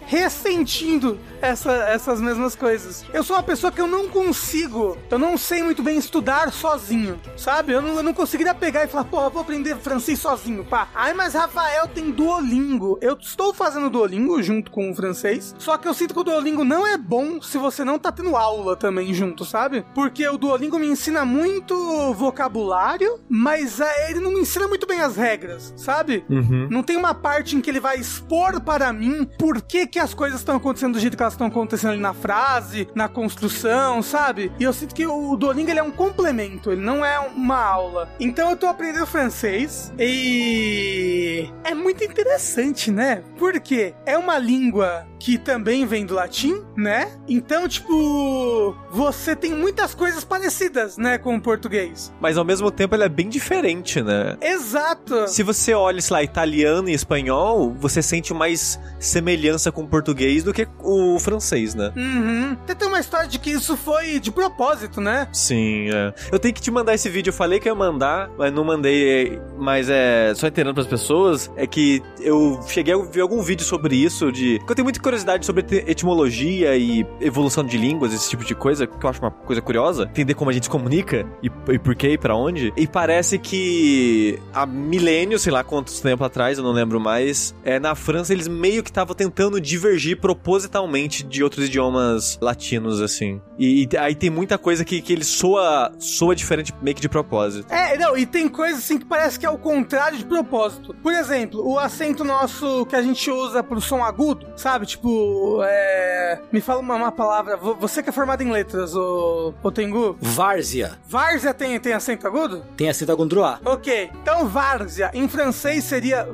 ressentindo essa- essas mesmas coisas. Eu sou uma pessoa que eu não consigo, eu não sei muito bem estudar sozinho, sabe? Eu não, eu não conseguiria pegar e falar, porra, vou aprender francês sozinho, pá. Ai, mas Rafael tem Duolingo. Eu estou fazendo Duolingo junto com o francês, só que eu sinto que o Duolingo não é bom se você não tá tendo aula também junto, sabe? Porque o Duolingo me ensina muito vocabulário, mas é, ele não me ensina muito bem as regras, sabe? Uhum. Não tem uma parte em que ele vai expor para mim por que, que as coisas estão acontecendo do jeito que elas estão acontecendo ali na frase, na construção, sabe? E eu sinto que o Duolingo ele é um complemento, ele não é uma aula. Então eu tô aprendendo francês e é muito interessante, né? Porque é uma língua que também vem do latim, né? Então, tipo, você tem muitas coisas parecidas, né, com o português. Mas ao mesmo tempo ele é bem diferente, né? Exato. Se você olha, sei lá, italiano e espanhol, você sente mais semelhança com o português do que o francês, né? Uhum. Até tem uma história de que isso foi de propósito, né? Sim, é. Eu tenho que te mandar esse vídeo. Eu falei que ia mandar, mas não mandei. Mas é. Só entendendo pras pessoas, é que eu cheguei a ver algum vídeo sobre isso, de. Porque eu tenho muita curiosidade sobre etimologia e evolução de línguas, esse tipo de coisa, que eu acho uma coisa curiosa. Entender como a gente se comunica e, e por quê e pra onde. E parece que há milênios, sei lá quantos tempo atrás, eu não lembro mais, é, na França eles meio que estavam tentando divergir propositalmente de outros idiomas latinos, assim. E, e aí tem muita coisa que, que ele soa, soa diferente meio que de propósito. É, não, e tem coisas assim que parece que é o contrário de propósito. Por exemplo, o acento nosso que a gente usa pro som agudo, sabe? Tipo, é. Me fala uma, uma palavra. Vo- Você que é formado em letras, o, o Tengu. Várzea. Várzea tem, tem acento agudo? Tem acento agundroá. Ok, então várzea em francês seria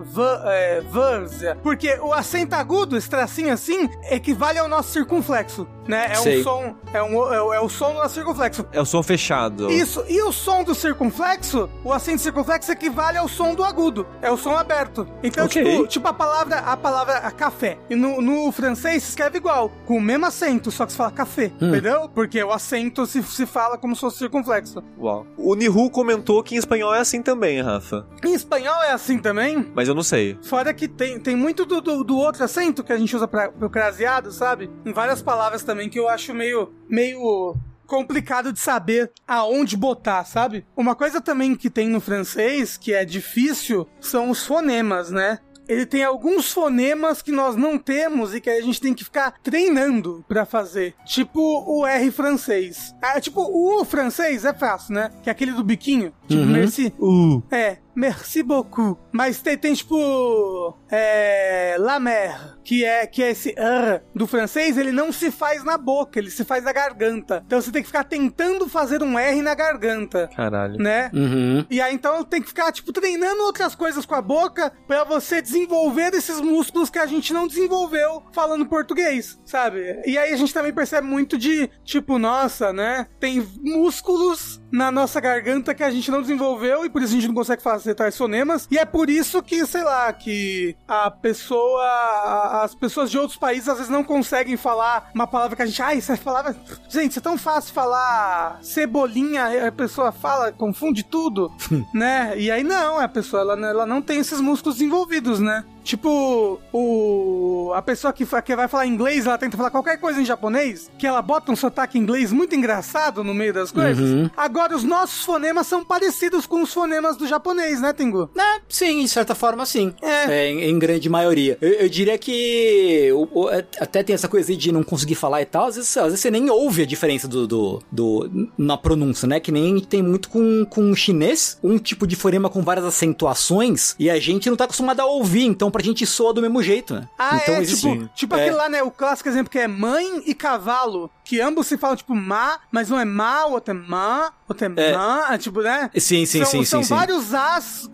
é, várzea, porque o acento agudo, esse tracinho assim, equivale ao nosso circunflexo, né? É Sei. um som, é, um, é, o- é o som do nosso circunflexo. É o som fechado. Isso, e o som do circunflexo, o acento circunflexo equivale ao som do agudo, é o som aberto. Então, Ok. tipo, tipo a palavra, a palavra a café. E no, no francês se escreve igual, com o mesmo acento, só que se fala café, entendeu? Porque o acento se, se fala como se fosse circunflexo. Uau. O Nihu comentou que em espanhol é assim também, Rafa. Em espanhol é assim também? Mas eu não sei. Fora que tem, tem muito do, do, do outro acento que a gente usa pra, pro craseado, sabe? Em várias palavras também que eu acho meio, meio complicado de saber aonde botar, sabe? Uma coisa também que tem no francês que é difícil são os fonemas, né? Ele tem alguns fonemas que nós não temos e que a gente tem que ficar treinando pra fazer. Tipo o R francês. Ah, tipo, o francês é fácil, né? Que é aquele do biquinho. Tipo, merci. É, merci beaucoup. Mas tem, tem tipo. É. La mer, que é, que é esse R do francês, ele não se faz na boca, ele se faz na garganta. Então você tem que ficar tentando fazer um R na garganta, Caralho. né? Uhum. E aí então tem que ficar, tipo, treinando outras coisas com a boca pra você desenvolver esses músculos que a gente não desenvolveu falando português, sabe? E aí a gente também percebe muito de, tipo, nossa, né? Tem músculos na nossa garganta que a gente não desenvolveu e por isso a gente não consegue fazer tais fonemas. E é por isso que, sei lá, que a pessoa, as pessoas de outros países às vezes não conseguem falar uma palavra que a gente, ai, essa palavra, gente, isso é tão fácil falar cebolinha, a pessoa fala, confunde tudo, né? E aí não, a pessoa ela, ela não tem esses músculos desenvolvidos, né? Tipo, o a pessoa que, que vai falar inglês, ela tenta falar qualquer coisa em japonês, que ela bota um sotaque inglês muito engraçado no meio das coisas. Agora, os nossos fonemas são parecidos com os fonemas do japonês, né, Tengu? É, sim, de certa forma, sim. É. em, em grande maioria. Eu, eu diria que é, até tem essa coisa de não conseguir falar e tal. Às vezes, às vezes você nem ouve a diferença do, do, do- na pronúncia, né? Que nem tem muito com, com o chinês, um tipo de fonema com várias acentuações, e a gente não tá acostumado a ouvir, então pra gente soa do mesmo jeito, né? Ah, então é, existe- tipo, tipo é. aquele lá, né, o clássico exemplo que é mãe e cavalo, que ambos se falam, tipo, má, mas um é má, o outro é má, o outro é, é, tipo, né? Sim, sim, são, sim, São sim, sim. vários as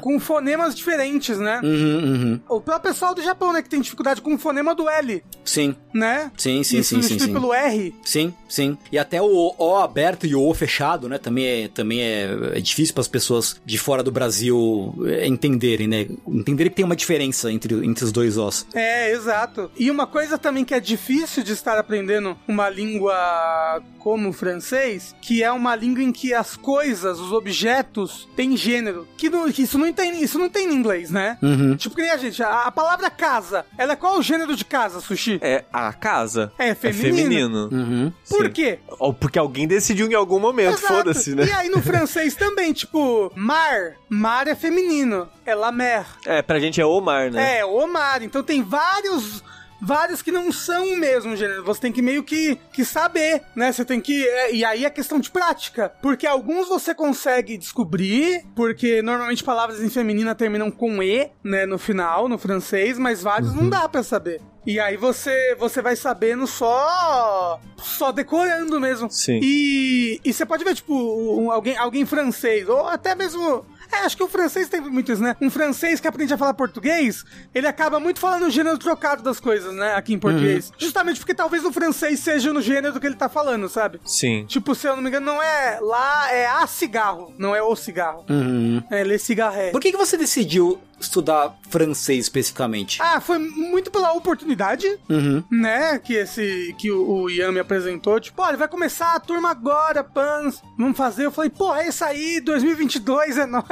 com fonemas diferentes, né? Uhum, uhum. O próprio pessoal do Japão, né, que tem dificuldade com o fonema do L, Sim, né? sim, sim, E sim, sim, sim. pelo R. Sim, sim. E até o O aberto e o O fechado, né? Também é, também é, é difícil para as pessoas de fora do Brasil é, entenderem, né? Entenderem que tem uma diferença entre, entre os dois Os. É, exato. E uma coisa também que é difícil de estar aprendendo uma língua como o francês, que é uma língua em que as coisas, os objetos, têm gênero. Que, no- que isso, não tem, isso não tem em inglês, né? Uhum. Tipo que nem a gente, a, a palavra casa, ela é qual o gênero de casa, Sushi? É a casa. É feminino. feminino. Uhum. Por Sim. quê? Ou porque alguém decidiu em algum momento, foda-se, né? E aí no francês também, tipo, mar. Mar é feminino. É la mer. É, pra gente é Omar, né? É, o mar. Então tem vários. Vários que não são o mesmo gênero. Você tem que meio que, que saber, né? Você tem que. é, e aí é questão de prática. Porque alguns você consegue descobrir, porque normalmente palavras em feminina terminam com E, né? No final, no francês, mas vários não dá pra saber. E aí você, você vai sabendo só. só decorando mesmo. Sim. E, e você pode ver, tipo, um- alguém, alguém francês, ou até mesmo. É, acho que o francês tem muito isso, né? Um francês que aprende a falar português, ele acaba muito falando o gênero trocado das coisas, né? Aqui em português. Justamente porque talvez o francês seja no gênero que ele tá falando, sabe? Sim. Tipo, se eu não me engano, não é lá, é a cigarro, não é o cigarro. Uhum. É le cigarret. Por que, que você decidiu estudar francês especificamente? Ah, foi muito pela oportunidade, Uhum. né? Que esse que o, o Ian me apresentou. Tipo, olha, vai começar a turma agora, Pans. Vamos fazer. Eu falei, pô, é isso aí, 2022 é nóis.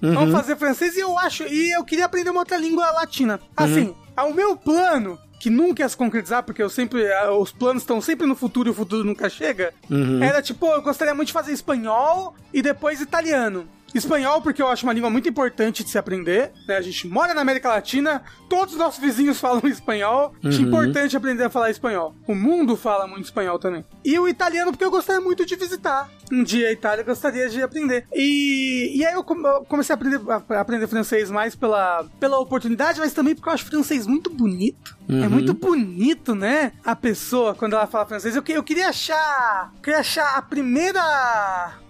Vamos fazer francês. E eu acho. E eu queria aprender uma outra língua latina. Assim, o meu plano. Que nunca ia se concretizar, porque eu sempre. Os planos estão sempre no futuro e o futuro nunca chega. Era tipo, eu gostaria muito de fazer espanhol e depois italiano. Espanhol, porque eu acho uma língua muito importante de se aprender. Né? A gente mora na América Latina, todos os nossos vizinhos falam espanhol. Acho importante aprender a falar espanhol. O mundo fala muito espanhol também. E o italiano, porque eu gostaria muito de visitar. Um dia a Itália eu gostaria de aprender. E, e aí eu comecei a aprender, a aprender francês mais pela, pela oportunidade, mas também porque eu acho francês muito bonito. É muito bonito, né? A pessoa, quando ela fala francês. Eu, eu queria achar. Queria achar a primeira.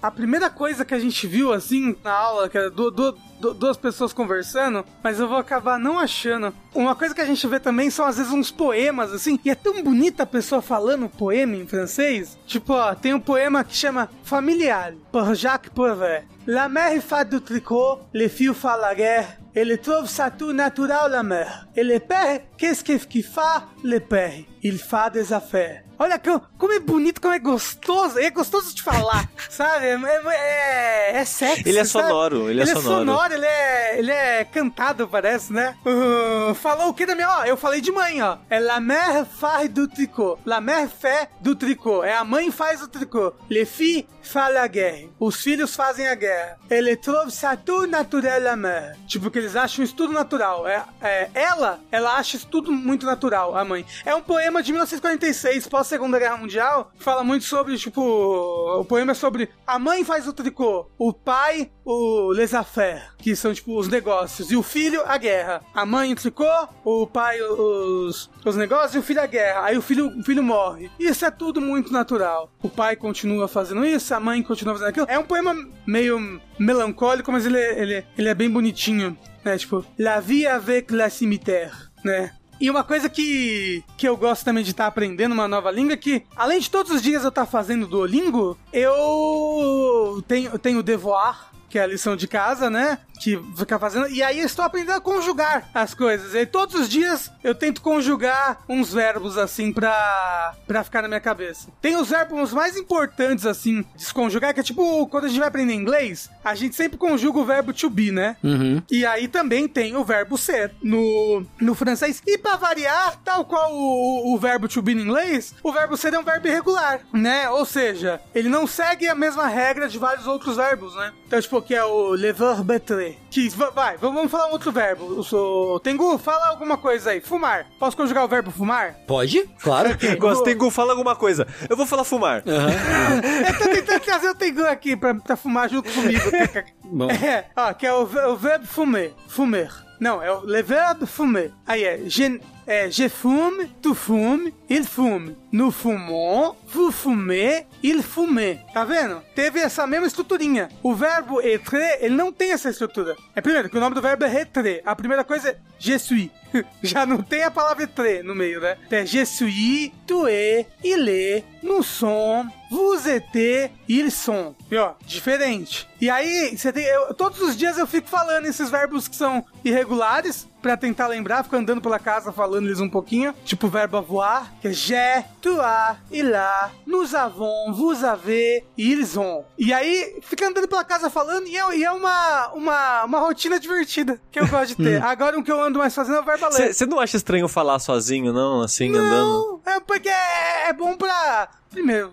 A primeira coisa que a gente viu, assim, na aula, que era du- du- duas pessoas conversando, mas eu vou acabar não achando. Uma coisa que a gente vê também são, às vezes, uns poemas, assim, e é tão bonita a pessoa falando poema em francês. Tipo, ó, tem um poema que chama Familiar, por Jacques Prévert. La mère fait du tricot, les filles font la guerre. Ele trouve ça tout natural, la mère. Et le père, qu'est-ce que- qu'il fait, le père? Il fait des affaires. Olha co- como é bonito, como é gostoso. É gostoso de falar, sabe? É, é, é sexy, Ele é sabe? sonoro, ele é sonoro. ele é, ele é cantado, parece, né? Uh, falou o que da minha... Ó, eu falei de mãe, ó. É la mère faz do tricot. La mère fait do tricot. É a mãe faz o tricot. Les filles font la guerre. Os filhos fazem a guerra. Ele trouve ça tout naturel, la mère. Tipo, que eles acham isso tudo natural. É, é, ela, ela acha isso tudo muito natural, a mãe. É um poema de 1946, pós-segunda guerra mundial, fala muito sobre, tipo, o poema é sobre a mãe faz o tricô, o pai, o les affaires, que são, tipo, os negócios, e o filho, a guerra. A mãe o tricô, o pai, os, os negócios, e o filho, a guerra. Aí o filho, o filho morre. Isso é tudo muito natural. O pai continua fazendo isso, a mãe continua fazendo aquilo. É um poema meio melancólico, mas ele, é- ele, é- ele é bem bonitinho, né? Tipo, La vie avec la cimetière, né? E uma coisa que, que eu gosto também de estar aprendendo uma nova língua é que, além de todos os dias eu estar fazendo Duolingo, eu tenho, tenho devoir, que é a lição de casa, né? Que fica fazendo. E aí eu estou aprendendo a conjugar as coisas. E todos os dias eu tento conjugar uns verbos assim pra, pra ficar na minha cabeça. Tem os verbos mais importantes assim de se conjugar, que é tipo quando a gente vai aprender inglês, a gente sempre conjuga o verbo to be, né? Uhum. E aí também tem o verbo ser no, no francês. E pra variar, tal qual o, o verbo to be no inglês, o verbo ser é um verbo irregular, né? Ou seja, ele não segue a mesma regra de vários outros verbos, né? Então, tipo, que é o le verbe être. Que, vai, vamos falar um outro verbo. O Tengu, fala alguma coisa aí. Fumar. Posso conjugar o verbo fumar? Pode? Claro. Gosto, Tengu, fala alguma coisa. Eu vou falar fumar. Eu tô tentando trazer o Tengu aqui pra, pra fumar junto comigo. Bom. É, ó, que é o, o verbo fumer. Fumer. Não, é o le verbe fumer. Aí é, je, é, je fume, tu fume, il fume. Nous fumons, vous fumez, il fume. Tá vendo? Teve essa mesma estruturinha. O verbo être, ele não tem essa estrutura. É primeiro, que o nome do verbo é être. A primeira coisa é je suis. Já não tem a palavra être no meio, né? É je suis, tu es, il est, nous sommes, vous êtes, ils sont. E ó, diferente. E aí, você tem. eu- todos os dias eu fico falando esses verbos que são irregulares. Pra tentar lembrar, fico andando pela casa falando eles um pouquinho. Tipo o verbo avoir, que é j'ai, tu as, il a, nous avons, vous avez, ils ont. E aí, fica andando pela casa falando e é, e é uma, uma, uma rotina divertida que eu gosto de ter. Agora o que eu ando mais fazendo é o verbo ler. Você não acha estranho falar sozinho, não? Assim, andando? Não, é porque é, é bom pra. Primeiro,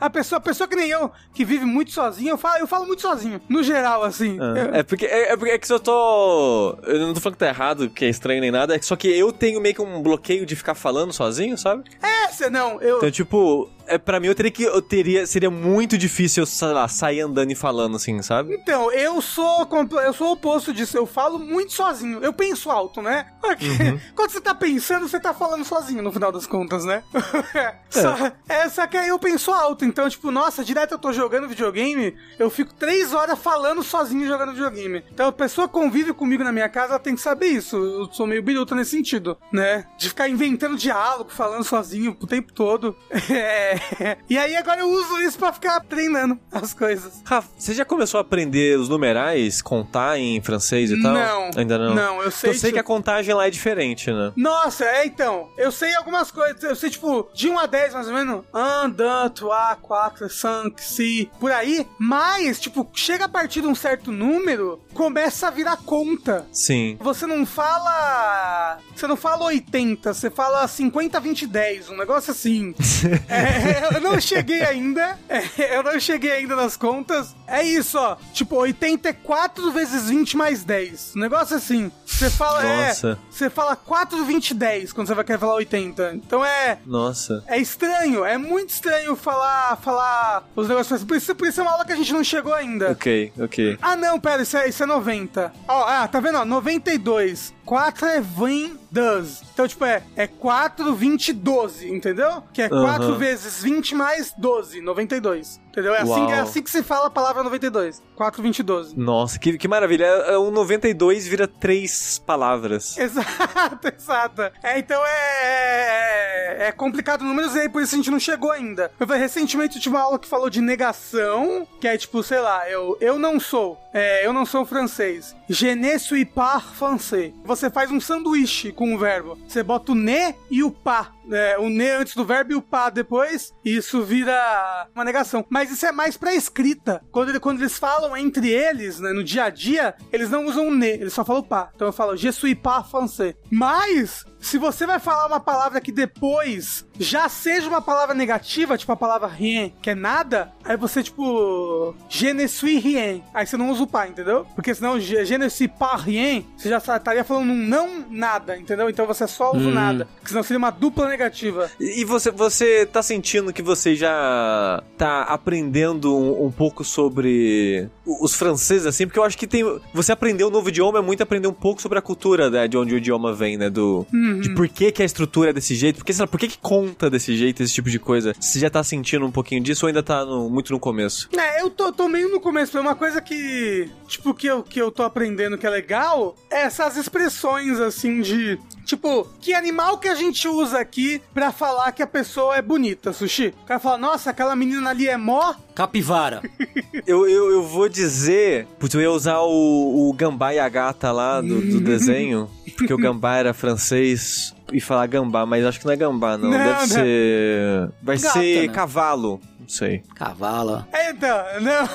a pessoa, a pessoa que nem eu, que vive muito sozinho, eu falo, eu falo muito sozinho. No geral, assim. Ah, Eu- É porque é, é porque é que se eu tô. Eu não tô falando que tá errado, que é estranho nem nada, é que só que eu tenho meio que um bloqueio de ficar falando sozinho, sabe? É, cê não, eu. Então, tipo, é, pra mim eu teria que. Eu teria. Seria muito difícil eu, sei lá, sair andando e falando assim, sabe? Então, eu sou eu sou o oposto disso. Eu falo muito sozinho. Eu penso alto, né? Porque Uhum. Quando você tá pensando, você tá falando sozinho, no final das contas, né? só, é, só que aí eu penso alto. Então, tipo, nossa, direto eu tô jogando videogame, eu fico três horas falando sozinho jogando videogame. Então, a pessoa convive comigo na minha casa, ela tem que saber isso. Eu sou meio biruta nesse sentido, né? De ficar inventando diálogo, falando sozinho o tempo todo. É. E aí agora eu uso isso pra ficar treinando as coisas. Rafa, você já começou a aprender os numerais, contar em francês e tal? Não. Ainda não? Não, eu sei Eu sei que- que a contagem lá é diferente, né? Nossa, é então. Eu sei algumas coisas. Eu sei, tipo, de 1 a 10, mais ou menos. 1, 2, 3, 4, 5, 6, por aí. Mas, tipo, chega a partir de um certo número, começa a virar conta. Sim. Você não fala. Você não fala 80, você fala 50, 20, 10. Um negócio assim. É, eu não cheguei ainda. É, eu não cheguei ainda nas contas. É isso, ó. Tipo, 84 vezes 20 mais 10. Um negócio assim. Você fala. Nossa. É, você fala 4, 20, 10 quando você vai querer falar 80. Então é. Nossa. É estranho, é muito estranho falar, falar os negócios. Por isso, por isso é uma aula que a gente não chegou ainda. Ok, ok. Ah, não, pera, isso é, isso é 90. Ó, ah, tá vendo? Ó, 92. 4 é 20, 12. Então, tipo, é, é 4, 20, 12, entendeu? Que é 4 Aham. vezes 20 mais 12, 92. Entendeu? É assim, é assim que se fala a palavra 92. 4, 20, 12. Nossa, que, que maravilha. É, é um 92 vira três palavras. Exato, exato. É, então é, é, é complicado números e aí por isso a gente não chegou ainda. Eu falei, recentemente eu tive uma aula que falou de negação, que é tipo, sei lá, eu, eu não sou, é, eu não sou francês. Je ne suis pas français. Você faz um sanduíche com o verbo. Você bota o ne e o pas. É, o ne antes do verbo e o pas depois, e isso vira uma negação. Mas isso é mais pra escrita. Quando, ele- quando eles falam entre eles, né, no dia a dia, eles não usam o ne, eles só falam o pas. Então eu falo, je suis pas français. Mas, se você vai falar uma palavra que depois já seja uma palavra negativa, tipo a palavra rien, que é nada, aí você, tipo, je ne suis rien. Aí você não usa o pas, entendeu? Porque senão, je, je ne suis pas rien, você já estaria falando um não nada, entendeu? Então você só usa o nada. Porque senão seria uma dupla negativa. E você, você tá sentindo que você já tá aprendendo um, um pouco sobre os franceses, assim? Porque eu acho que tem. Você aprender um novo idioma é muito aprender um pouco sobre a cultura né, de onde o idioma vem, né? Do, De por que, que a estrutura é desse jeito, porque, sei lá, por que, que conta desse jeito, esse tipo de coisa. Você já tá sentindo um pouquinho disso ou ainda tá no- muito no começo? É, eu tô, tô meio no começo. É uma coisa que, tipo, que eu, que eu tô aprendendo que é legal é essas expressões, assim, de. Tipo, que animal que a gente usa aqui pra falar que a pessoa é bonita, Sushi? O cara fala, nossa, aquela menina ali é mó. Capivara. Eu, eu, eu vou dizer. Putz, eu ia usar o, o gambá e a gata lá do, do desenho, porque o gambá era francês e falar gambá, mas acho que não é gambá, não. Não, Deve não. ser. Vai Gata, ser né? cavalo. Não sei. Cavala. É, então, não.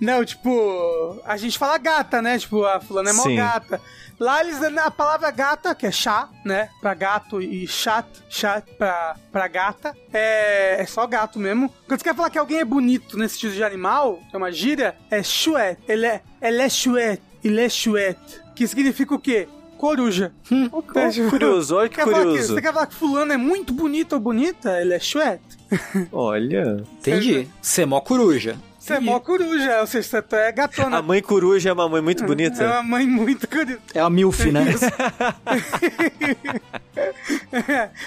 não, tipo, a gente fala gata, né? Tipo, a fulana é mó Sim. gata. Lá eles a palavra gata, que é chá, né? Pra gato e chat, chat pra, pra gata, é, é só gato mesmo. Quando você quer falar que alguém é bonito nesse tipo de animal, que é uma gíria, é chouette. Ele é, ele é chouette, ele é chouette. Que significa o quê? Coruja. É, tipo, curioso, olha que quer falar curioso. você quer falar que fulano é muito bonito ou bonita? Ele é chouette. Olha. Entendi. Você é mó coruja. Você é mó coruja, ou seja, você é gatona. A mãe coruja é uma mãe muito É bonita. uma mãe muito coruja. É a MILF, né?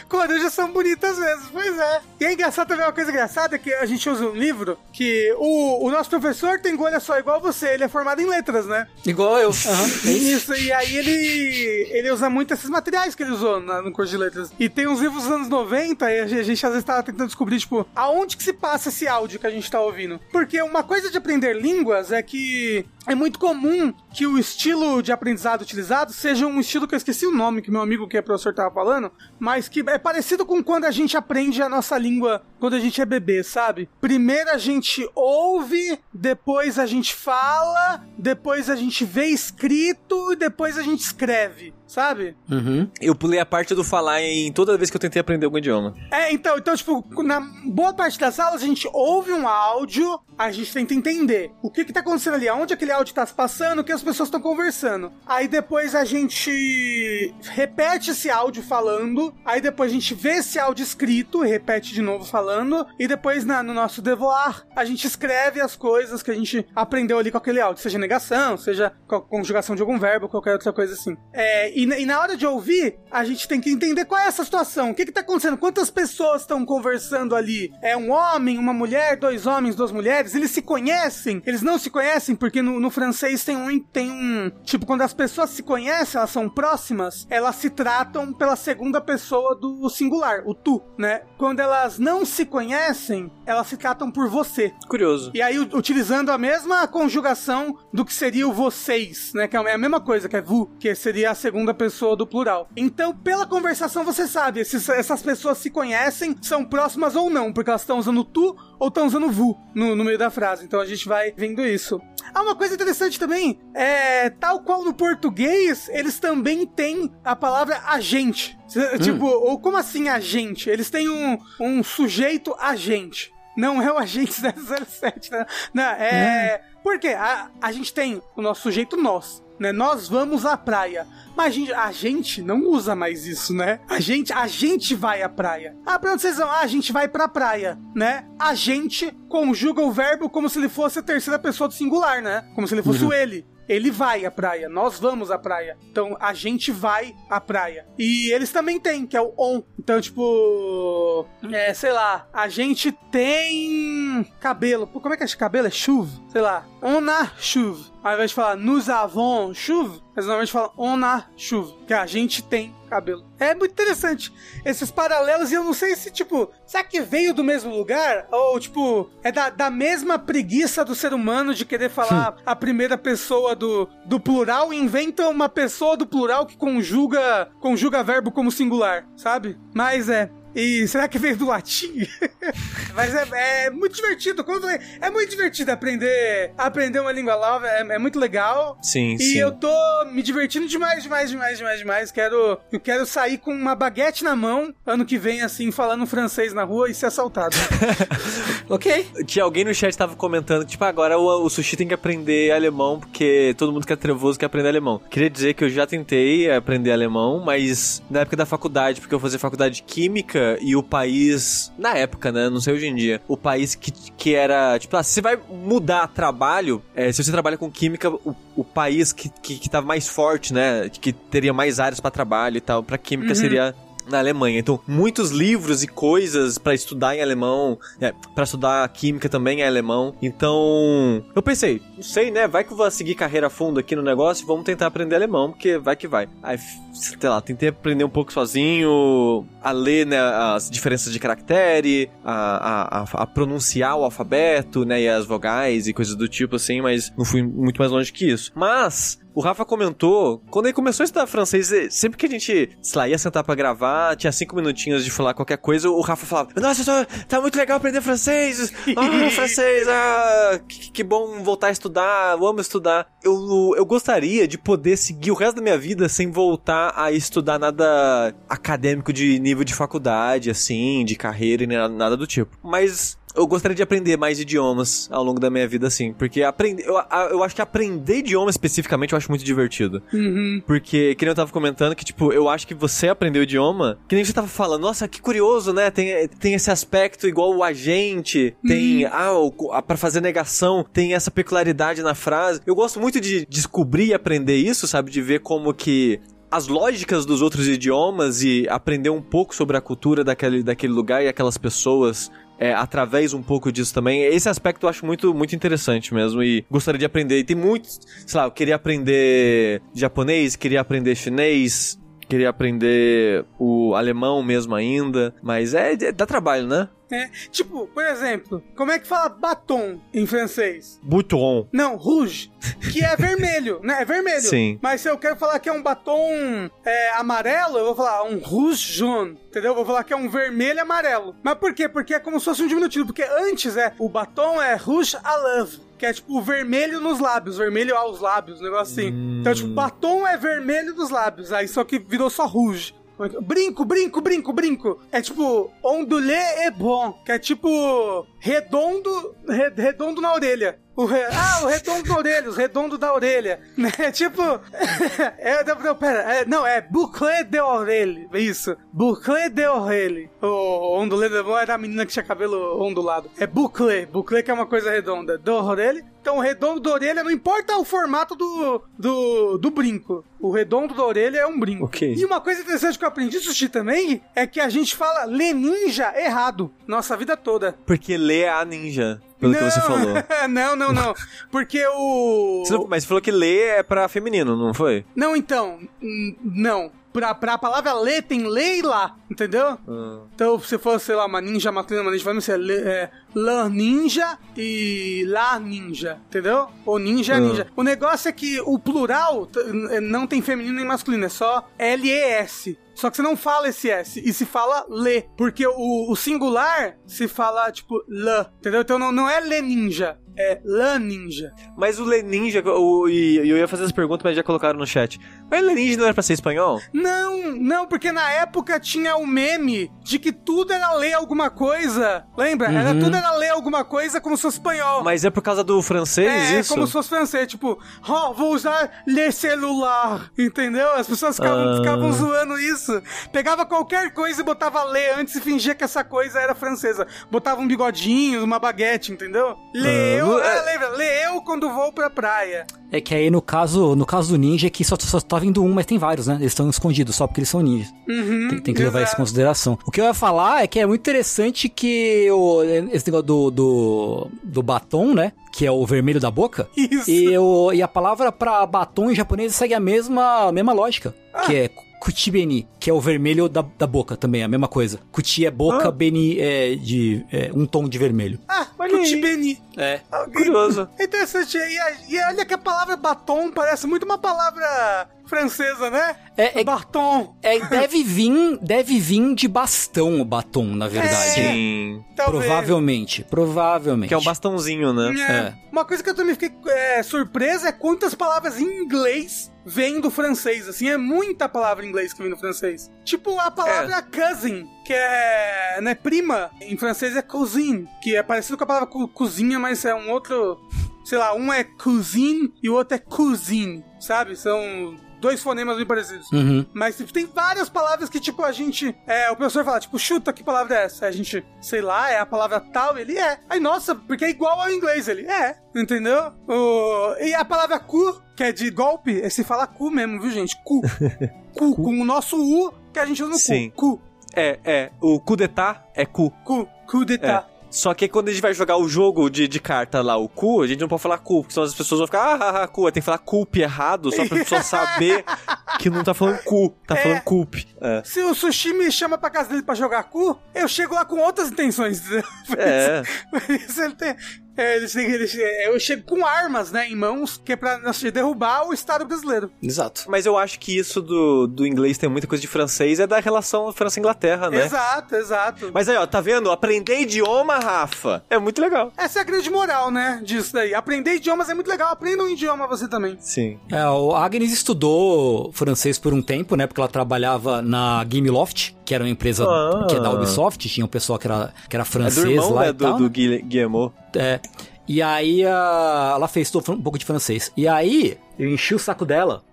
Corujas são bonitas mesmo, pois é. E é engraçado também, uma coisa engraçada é que a gente usa um livro que o, o nosso professor tem olha só igual você, ele é formado em letras, né? Igual eu. Aham. Isso, e aí ele ele usa muito esses materiais que ele usou na- no curso de letras. E tem uns livros dos anos 90, e a gente, a gente às vezes tava tentando descobrir, tipo, aonde que se passa esse áudio que a gente tá ouvindo. Porque uma coisa de aprender línguas é que é muito comum que o estilo de aprendizado utilizado seja um estilo que eu esqueci o nome que meu amigo que é professor tava falando, mas que é parecido com quando a gente aprende a nossa língua quando a gente é bebê, sabe? Primeiro a gente ouve, depois a gente fala, depois a gente vê escrito e depois a gente escreve, sabe? Uhum. Eu pulei a parte do falar em toda vez que eu tentei aprender algum idioma. É, então, então, tipo, na boa parte das aulas a gente ouve um áudio, a gente tenta entender o que que tá acontecendo ali, aonde aquele áudio tá se passando, o que as pessoas estão conversando. Aí depois a gente repete esse áudio falando, aí depois a gente vê esse áudio escrito, repete de novo falando, e depois na- no nosso devoar a gente escreve as coisas que a gente aprendeu ali com aquele áudio, seja negação, seja co- conjugação de algum verbo, qualquer outra coisa assim. É, e, na- e na hora de ouvir, a gente tem que entender qual é essa situação, o que que tá acontecendo, quantas pessoas estão conversando ali. É um homem, uma mulher, dois homens, duas mulheres, eles se conhecem, eles não se conhecem, porque no, no francês tem um, tem um, tipo, quando as pessoas se conhecem, elas são próximas, elas se tratam pela segunda pessoa do singular, o tu, né? Quando elas não se conhecem, elas se tratam por você. Curioso. E aí, utilizando a mesma conjugação do que seria o vocês, né? Que é a mesma coisa, que é vous, que seria a segunda pessoa do plural. Então, pela conversação, você sabe, esses- essas pessoas se conhecem, são próximas ou não, porque elas estão usando tu ou estão usando vous no, no meio da frase. Então a gente vai vendo isso. Ah, uma coisa interessante também, é, tal qual no português, eles também têm a palavra agente. Cê- Tipo, ou como assim agente? Eles têm um, um sujeito agente. Não é o agente 007, né? Não, é. Por quê? A, a gente tem o nosso sujeito nós, né? Nós vamos à praia. Mas a gente, a gente não usa mais isso, né? A gente, a gente vai à praia. Ah, pra onde vocês vão? Ah, a gente vai pra praia, né? A gente conjuga o verbo como se ele fosse a terceira pessoa do singular, né? Como se ele fosse o ele. Ele vai à praia, nós vamos à praia. Então a gente vai à praia. E eles também têm, que é o on. Então, tipo. É, sei lá, a gente tem cabelo. Pô, como é que é esse cabelo? É chuve? Sei lá. On a chuve. Ao invés de falar nous avons chuve, eles normalmente falam on a chuve. Que a gente tem cabelo. É muito interessante esses paralelos e eu não sei se, tipo, será que veio do mesmo lugar? Ou, tipo, é da, da mesma preguiça do ser humano de querer falar a primeira pessoa do, do plural e inventa uma pessoa do plural que conjuga, conjuga verbo como singular, sabe? Mas é. E será que veio do latim? Mas é, é muito divertido. Falei, é muito divertido aprender aprender uma língua nova. É, é muito legal. Sim, E sim. eu tô me divertindo demais, demais, demais, demais, demais. Quero, eu quero sair com uma baguete na mão ano que vem, assim, falando francês na rua e ser assaltado. Ok. Tinha alguém no chat tava comentando que, tipo, agora o, o sushi tem que aprender alemão, porque todo mundo que é trevoso quer aprender alemão. Queria dizer que eu já tentei aprender alemão, mas na época da faculdade, porque eu fazia faculdade de química e o país, na época, né, não sei hoje em dia, o país que, que era, tipo, ah, se você vai mudar trabalho, é, se você trabalha com química, o, o país que, que, que tava mais forte, né, que teria mais áreas pra trabalho e tal, pra química seria na Alemanha. Então, muitos livros e coisas pra estudar em alemão, é, para estudar química também em alemão. Então, eu pensei, não sei, né? Vai que eu vou seguir carreira a fundo aqui no negócio, vamos tentar aprender alemão, porque vai que vai. Aí, sei lá, tentei aprender um pouco sozinho, a ler, né, as diferenças de caractere, a, a, a pronunciar o alfabeto, né, e as vogais e coisas do tipo assim, mas não fui muito mais longe que isso. Mas o Rafa comentou, quando ele começou a estudar francês, eh, sempre que a gente, sei lá, ia sentar pra gravar, tinha cinco minutinhos de falar qualquer coisa, o Rafa falava, nossa, tá muito legal aprender francês, ah, francês, ah, que, que bom voltar a estudar, eu amo estudar. Eu, eu gostaria de poder seguir o resto da minha vida sem voltar a estudar nada acadêmico de nível de faculdade, assim, de carreira e na- nada do tipo. Mas eu gostaria de aprender mais idiomas ao longo da minha vida, assim. Porque aprender. Eu, eu acho que aprender idioma especificamente eu acho muito divertido. Uhum. Porque, que nem eu tava comentando, que, tipo, eu acho que você aprendeu o idioma, que nem você tava falando, nossa, que curioso, né? Tem, tem esse aspecto igual o agente, tem, ah, o, a, pra fazer negação, tem essa peculiaridade na frase. Eu gosto muito de descobrir e aprender isso, sabe? De ver como que as lógicas dos outros idiomas e aprender um pouco sobre a cultura daquele, daquele lugar e aquelas pessoas. É, através um pouco disso também. Esse aspecto eu acho muito, muito interessante mesmo e gostaria de aprender. E tem muitos, sei lá, eu queria aprender japonês, queria aprender chinês, queria aprender o alemão mesmo ainda, mas é, é- dá trabalho, né? É, tipo, por exemplo, como é que fala batom em francês? Bouton. Não, rouge, que é vermelho, né? É vermelho. Sim. Mas se eu quero falar que é um batom é, amarelo, eu vou falar um rouge jaune, entendeu? Eu vou falar que é um vermelho amarelo. Mas por quê? Porque é como se fosse um diminutivo. Porque antes é, o batom é rouge à lèvre, que é tipo o vermelho nos lábios, vermelho aos lábios, um negócio assim. Então, tipo, batom é vermelho dos lábios, aí só que virou só rouge. É que- Brinco, brinco, brinco, brinco. É tipo, ondulé é bom. Que é tipo, redondo, re- redondo na orelha. O re- Ah, o redondo na orelha, os redondos da orelha. É tipo. é, não, não, pera. é, não, é bouclé de orelha. Isso. Bouclé de orelha. O ondulé de bom era a menina que tinha cabelo ondulado. É bouclé. Bouclé que é uma coisa redonda. Do orelha. Então, o redondo da orelha, não importa o formato do, do, do brinco. O redondo da orelha é um brinco. Ok. E uma coisa interessante que eu aprendi, Sushi, também, é que a gente fala Leninja errado. Nossa vida toda. Porque lê é a ninja, pelo que você falou. não, não, não. Porque o. Você não- mas você falou que lê é pra feminino, não foi? Não, então. hum, Não. Pra, pra palavra lê tem e lá, entendeu? Então, se fosse, sei lá, uma ninja masculina, uma ninja você é, lê- é ninja e lá ninja, entendeu? Ou ninja Ah. ninja. O negócio é que o plural não tem feminino nem masculino, é só L-E-S. Só que você não fala esse S, e se fala lê. Porque o, o singular se fala, tipo, lã, entendeu? Então não, não é lê ninja, é lã ninja. Mas o lê ninja, o, e eu ia fazer essa pergunta, mas já colocaram no chat. Mas lê ninja não era pra ser espanhol? Não, não, porque na época tinha o meme de que tudo era ler alguma coisa. Lembra? Era tudo era ler alguma coisa como se fosse espanhol. Mas é por causa do francês, é, isso? como se fosse francês, tipo, oh, vou usar le celular, entendeu? As pessoas ficavam, Ah. ficavam zoando isso. Pegava qualquer coisa e botava le antes e fingia que essa coisa era francesa. Botava um bigodinho, uma baguete, entendeu? Leu, não- ah, lembra? Leu quando vou pra praia. É que aí no caso, no caso do ninja é que só, só tá vindo um, mas tem vários, né? Eles estão escondidos só porque eles são ninjas. Uhum, Tem, tem que levar isso em exato. consideração. O que eu ia falar é que é muito interessante que o, esse negócio do, do, do batom, né? Que é o vermelho da boca. Isso. E, o, e a palavra pra batom em japonês segue a mesma, a mesma lógica. Ah. Que é kuchibeni, que é o vermelho da, da boca também, a mesma coisa. Kuchi é boca, Ah. beni é de é, um tom de vermelho. Ah, Olha aí. Kutibeni. É. Curioso. É interessante. E, e olha que a palavra batom parece muito uma palavra francesa, né? É- é- Batom. É, deve vir, deve vir de bastão o batom, na verdade. É. Sim. Talvez. Provavelmente, provavelmente. Que é um bastãozinho, né? É. É. Uma coisa que eu também fiquei é, surpresa é quantas palavras em inglês vêm do francês. Assim, é muita palavra em inglês que vem do francês. Tipo a palavra cousin, que é né, prima. Em francês é cousine, que é parecido com a palavra co- cozinha, mas é um outro. Sei lá, um é cousine e o outro é cousine, sabe? São dois fonemas bem parecidos. Uhum. Mas tipo, tem várias palavras que, tipo, a gente. É, o professor fala, tipo, chuta que palavra é essa? A gente, sei lá, é a palavra tal, ele é. Aí, nossa, porque é igual ao inglês, ele é. Entendeu? O, e a palavra cu, que é de golpe, é se fala cu mesmo, viu, gente? Cu. cu, com o nosso U que a gente usa no Sim. cu. Cu. É, é. O coup d'etat é cu. Cu. Cu de tá. Só que quando a gente vai jogar o jogo de, de carta lá, o cu, a gente não pode falar cu, porque senão as pessoas vão ficar, ah, ah, ah, cu. Tem que falar culp errado, só pra pessoa saber que não tá falando cu, tá É. falando culp. É. Se o sushi me chama pra casa dele pra jogar cu, eu chego lá com outras intenções. É. Por isso ele tem. É, eles, eles, é, eu chego com armas, né, em mãos, que é pra assim, derrubar o Estado brasileiro. Exato. Mas eu acho que isso do, do inglês tem muita coisa de francês, é da relação França-Inglaterra, né? Exato, exato. Mas aí, ó, tá vendo? Aprender idioma, Rafa, é muito legal. Essa é a grande moral, né, disso daí. Aprender idiomas é muito legal, aprenda um idioma você também. Sim. É, o Agnes estudou francês por um tempo, né? Porque ela trabalhava na Gameloft, que era uma empresa Ah. que é da Ubisoft, tinha um pessoal que era, que era É do francês irmão, lá né, e do, tal. do né? Guille- Guillemot. É. E aí a- ela fez um pouco de francês. E aí eu enchi o saco dela.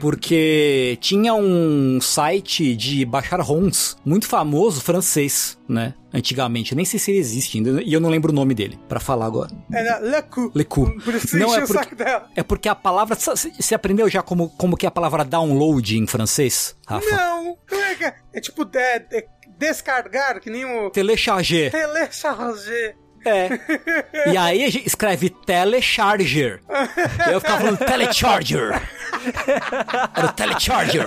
Porque tinha um site de baixar ROMs muito famoso francês, né? Antigamente. Eu nem sei se ele existe ainda. E eu não lembro o nome dele, pra falar agora. Era Le Coup. Le Coup. Por isso Não, é o porque- saco dela. É porque a palavra. Você aprendeu já como, como que é a palavra download em francês, Rafa? Não, como é que é? É tipo é, é descarregar, que nem o Telecharger. telecharger. É. E aí a gente escreve telecharger. E eu ficava falando telecharger. Era o telecharger.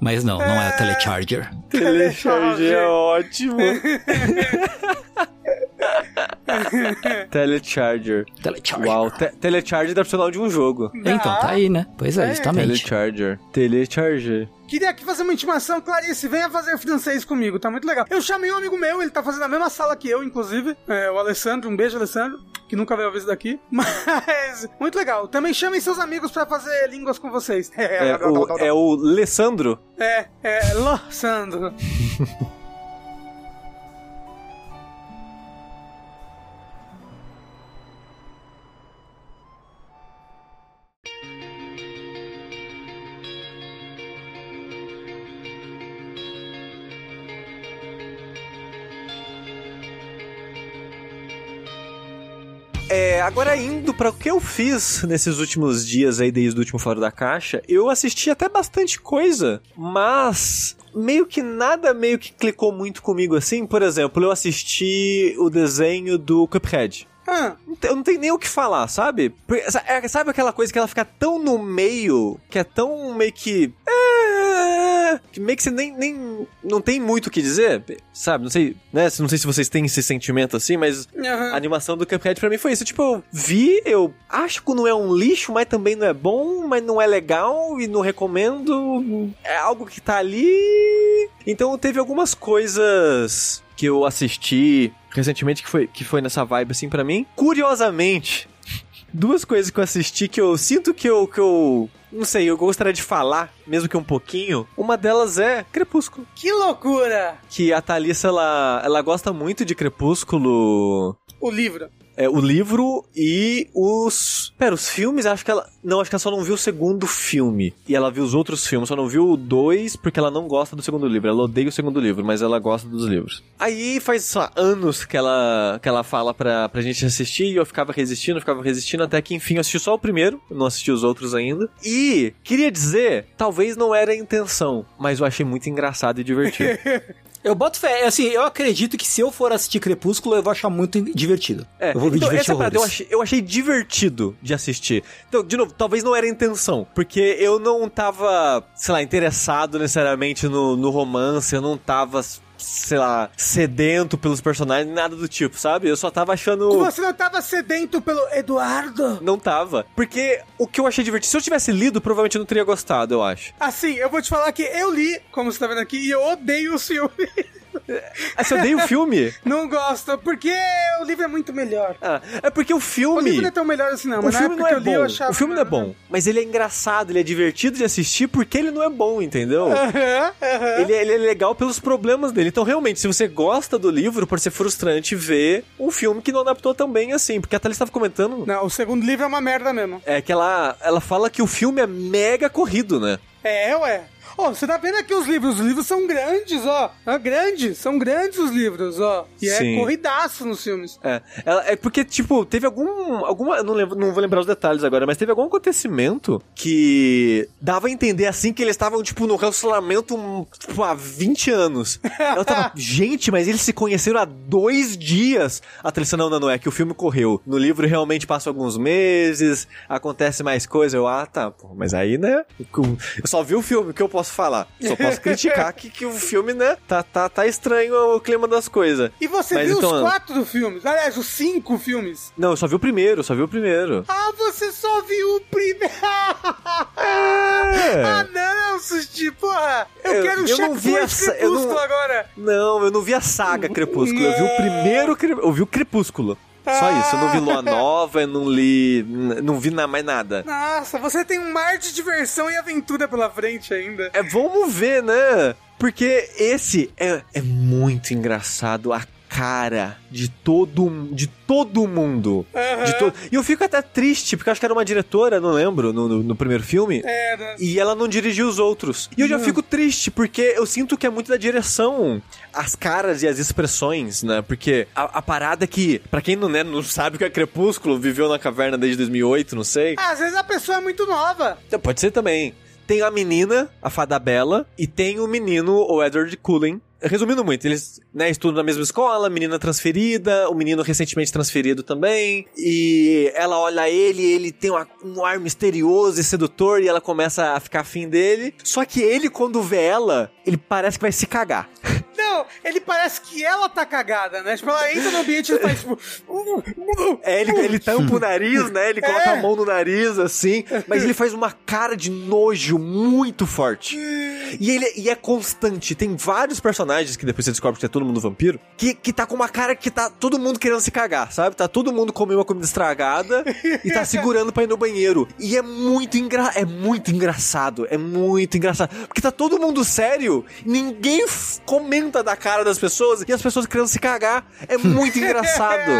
Mas não, não é telecharger. Telecharge é ótimo. Telecharger. Telecharger. Uau, te telecharger deve ser o nome de um jogo. Então, tá aí, né? Pois é, É. justamente. Telecharger. Telecharger. Queria aqui fazer uma intimação, Clarice, venha fazer francês comigo, tá muito legal. Eu chamei um amigo meu, ele tá fazendo a mesma sala que eu, inclusive, é, o Alessandro, um beijo, Alessandro, que nunca veio ouvir isso daqui, mas muito legal. Também chamem seus amigos pra fazer línguas com vocês. É o, é o Lessandro. é, é, Alessandro. É, agora indo para o que eu fiz nesses últimos dias aí, desde o último Fora da Caixa, eu assisti até bastante coisa, mas meio que nada meio que clicou muito comigo assim. Por exemplo, eu assisti o desenho do Cuphead. Ah, Eu não tenho nem o que falar, sabe? Porque, é, Sabe aquela coisa que ela fica tão no meio, que é tão meio que. é, Que meio que você nem, nem. Não tem muito o que dizer, sabe? Não sei, né? Não sei se vocês têm esse sentimento assim, mas aham. a animação do Cuphead pra mim foi isso. Tipo, eu vi, eu acho que não é um lixo, mas também não é bom, mas não é legal e não recomendo. É algo que tá ali. Então teve algumas coisas que eu assisti recentemente que foi, que foi nessa vibe assim pra mim. Curiosamente, duas coisas que eu assisti que eu sinto que eu, que eu não sei, eu gostaria de falar, mesmo que um pouquinho. Uma delas é Crepúsculo. Que loucura! Que a Thalissa, ela, ela gosta muito de Crepúsculo O livro. É, o livro e os. Pera, os filmes, acho que ela. Não, acho que ela só não viu o segundo filme. E ela viu os outros filmes, só não viu o dois porque ela não gosta do segundo livro. Ela odeia o segundo livro, mas ela gosta dos livros. Aí faz só anos que ela, que ela fala pra, pra gente assistir e eu ficava resistindo, ficava resistindo, até que enfim eu assisti só o primeiro, eu não assisti os outros ainda. E queria dizer, talvez não era a intenção, mas eu achei muito engraçado e divertido. Eu boto fé, assim, eu acredito que se eu for assistir Crepúsculo, eu vou achar muito divertido. É, eu vou me então, divertir essa parada eu achei, eu achei divertido de assistir. Então, de novo, talvez não era a intenção, porque eu não tava, sei lá, interessado necessariamente no, no romance, eu não tava, sei lá, sedento pelos personagens, nada do tipo, sabe? Eu só tava achando... Você não tava sedento pelo Eduardo? Não tava. Porque o que eu achei divertido, se eu tivesse lido, provavelmente eu não teria gostado, eu acho. Assim, eu vou te falar que eu li, como você tá vendo aqui, e eu odeio o filme. Ah, você odeia o filme? Não gosto, porque o livro é muito melhor. Ah, é porque o O filme... livro não é tão melhor assim, não, O filme não é eu li, eu bom. achava. O filme não é bom, mas ele é engraçado, ele é divertido de assistir porque ele não é bom, entendeu? Aham, aham. Ele, ele é legal pelos problemas dele. Então, realmente, se você gosta do livro, pode ser frustrante ver um filme que não adaptou tão bem assim. Porque a Thalys estava comentando Não, o segundo livro é uma merda mesmo. é que ela, ela fala que o filme é mega corrido, né? É, ué. Ó, você tá vendo aqui os livros? Os livros são grandes, ó. É grandes, são grandes os livros, ó. E Sim. é corridaço nos filmes. É, ela- é porque, tipo, teve algum. alguma não, lembro, não vou lembrar os detalhes agora, mas teve algum acontecimento que dava a entender assim que eles estavam, tipo, no relacionamento tipo, há 20 anos. Ela tava, gente, mas eles se conheceram há dois dias. A Thalissa, não, não, não, é que o filme correu. No livro realmente passa alguns meses, acontece mais coisa. Eu, ah, tá, pô, mas aí, né? Eu só vi o filme, que eu posso posso falar. Só posso criticar que, que o filme, né, tá, tá, tá estranho o clima das coisas. E você Mas viu então, os quatro filmes? Aliás, os cinco filmes. Não, eu só vi o primeiro, só vi o primeiro. Ah, você só viu o primeiro. É. ah, não, Sushi, porra. Eu, Eu- quero o eu não vi essa- eu não- crepúsculo agora. Não, eu não vi a saga Crepúsculo, eu vi o primeiro, eu vi o Crepúsculo. Só isso, eu não vi Lua Nova, eu não li, não vi mais nada. Nossa, você tem um mar de diversão e aventura pela frente ainda. É, vamos ver, né? Porque esse é, é muito engraçado, a cara de todo, de todo mundo. Aham. De to... E eu fico até triste, porque acho que era uma diretora, não lembro, no, no- no primeiro filme. Era. E ela não dirigiu os outros. E eu já fico triste, porque eu sinto que é muito da direção. As caras e as expressões, né? Porque a, a parada é que, pra quem não, né, não sabe o que é Crepúsculo, viveu na caverna desde 2008, não sei. Ah, Às vezes a pessoa é muito nova. Então, Pode ser também. Tem a menina, a Fada Bela, e tem o menino, o Edward Cullen. Resumindo muito, eles né, estudam na mesma escola, menina transferida, o menino recentemente transferido também. E ela olha ele, ele tem uma- um ar misterioso e sedutor, e ela começa a ficar afim dele. Só que ele, quando vê ela, ele parece que vai se cagar. Não, ele parece que ela tá cagada, né? Tipo, ela entra no ambiente e faz tipo. "Uh, uh, É, ele, ele tampa o nariz, né? Ele coloca É. a mão no nariz, assim. Mas ele faz uma cara de nojo muito forte. E ele e é constante. Tem vários personagens que depois você descobre que é todo mundo vampiro. Que, que tá com uma cara que tá todo mundo querendo se cagar, sabe? Tá todo mundo comendo uma comida estragada e tá segurando pra ir no banheiro. E é muito engra é muito engraçado. É muito engraçado. Porque tá todo mundo sério. Ninguém f- da cara das pessoas e as pessoas querendo se cagar. É muito engraçado.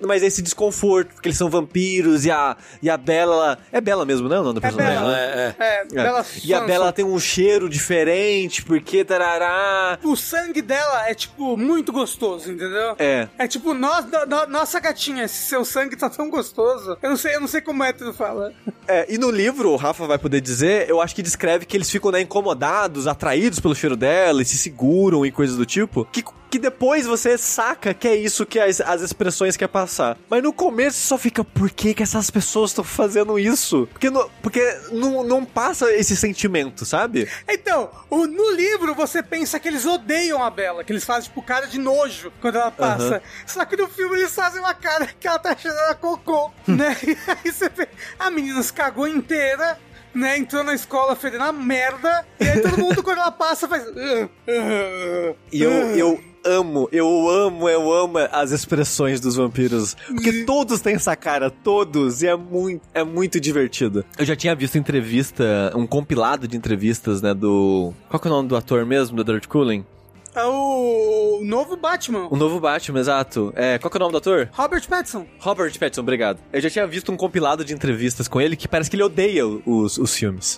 Mas esse desconforto, porque eles são vampiros e a, e a Bela. É Bela mesmo, né? O nome da personagem? Bela. né? É, é. É, É. Bela E a. Bela tem um cheiro diferente, porque tarará. O sangue dela é, tipo, muito gostoso, entendeu? É. É tipo, nós, no- no- nossa gatinha, esse seu sangue tá tão gostoso. Eu não sei, eu não sei como é que tu fala. É, e no livro, o Rafa vai poder dizer, eu acho que descreve que eles ficam né, incomodados, atraídos pelo cheiro dela e se seguram e coisas do tipo. Que, que depois você saca que é isso que as, as expressões quer passar. Mas no começo só fica, por que, que essas pessoas estão fazendo isso? Porque, no- porque não, não passa esse sentimento, sabe? Então, o- no livro você pensa que eles odeiam a Bela, que eles fazem, tipo, cara de nojo quando ela passa. Aham. Só que no filme eles fazem uma cara que ela tá cheirando a cocô, né? E aí você vê, a menina se cagou inteira. Né, entrou na escola fedendo a merda, e aí todo mundo, quando ela passa, faz. "Ah, ah, E eu, ah". eu amo, eu amo, eu amo as expressões dos vampiros. Porque todos têm essa cara, todos, e é muito, é muito divertido. Eu já tinha visto entrevista, um compilado de entrevistas, né, do... Qual que é o nome do ator mesmo, do Edward Cullen? É o novo Batman, O novo Batman, exato. É, qual que é o nome do ator? Robert Pattinson. Robert Pattinson, obrigado. Eu já tinha visto um compilado de entrevistas com ele que parece que ele odeia os, os filmes.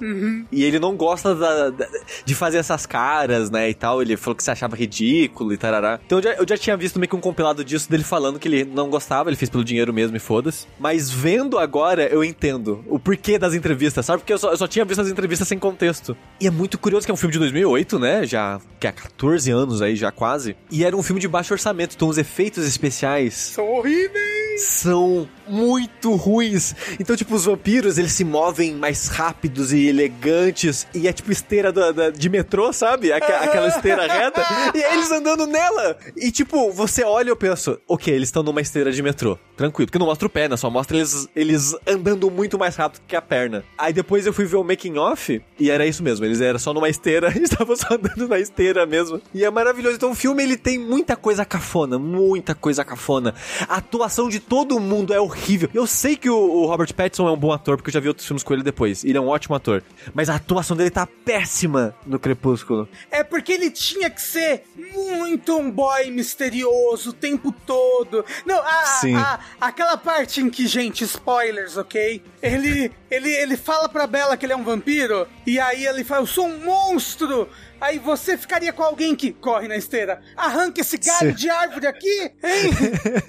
E ele não gosta da- da- de fazer essas caras, né, e tal. Ele falou que se achava ridículo e tarará. Então eu já, eu já tinha visto meio que um compilado disso dele falando que ele não gostava, ele fez pelo dinheiro mesmo e foda-se. Mas vendo agora, eu entendo o porquê das entrevistas, sabe? Porque eu só, eu só tinha visto as entrevistas sem contexto. E é muito curioso que é um filme de 2008, né? Já que há 14 anos aí, já quase. E era um filme de baixo orçamento, então os efeitos especiais São horríveis. São muito ruins. Então, tipo, os vampiros, eles se movem mais rápidos e elegantes. E é tipo esteira da- da- de metrô, sabe? Aqua- aquela esteira reta. E é eles andando nela. E, tipo, você olha e eu penso, ok, eles estão numa esteira de metrô. Tranquilo, porque não mostra o pé, né? Só mostra eles, eles andando muito mais rápido que a perna. Aí depois eu fui ver o making off e era isso mesmo. Eles eram só numa esteira e estavam só andando na esteira mesmo. E é maravilhoso. Então o filme ele tem muita coisa cafona, muita coisa cafona. A atuação de todo mundo é horrível. Eu sei que o, o Robert Pattinson é um bom ator, porque eu já vi outros filmes com ele depois. Ele é um ótimo ator. Mas a atuação dele tá péssima no Crepúsculo. É porque ele tinha que ser muito um boy misterioso o tempo todo. Não, a, a- aquela parte em que, gente, spoilers, ok? Ele, ele, ele fala pra Bella que ele é um vampiro, e aí ele fala, eu sou um monstro! Aí você ficaria com alguém que corre na esteira. Arranca esse galho Sim. de árvore aqui, hein?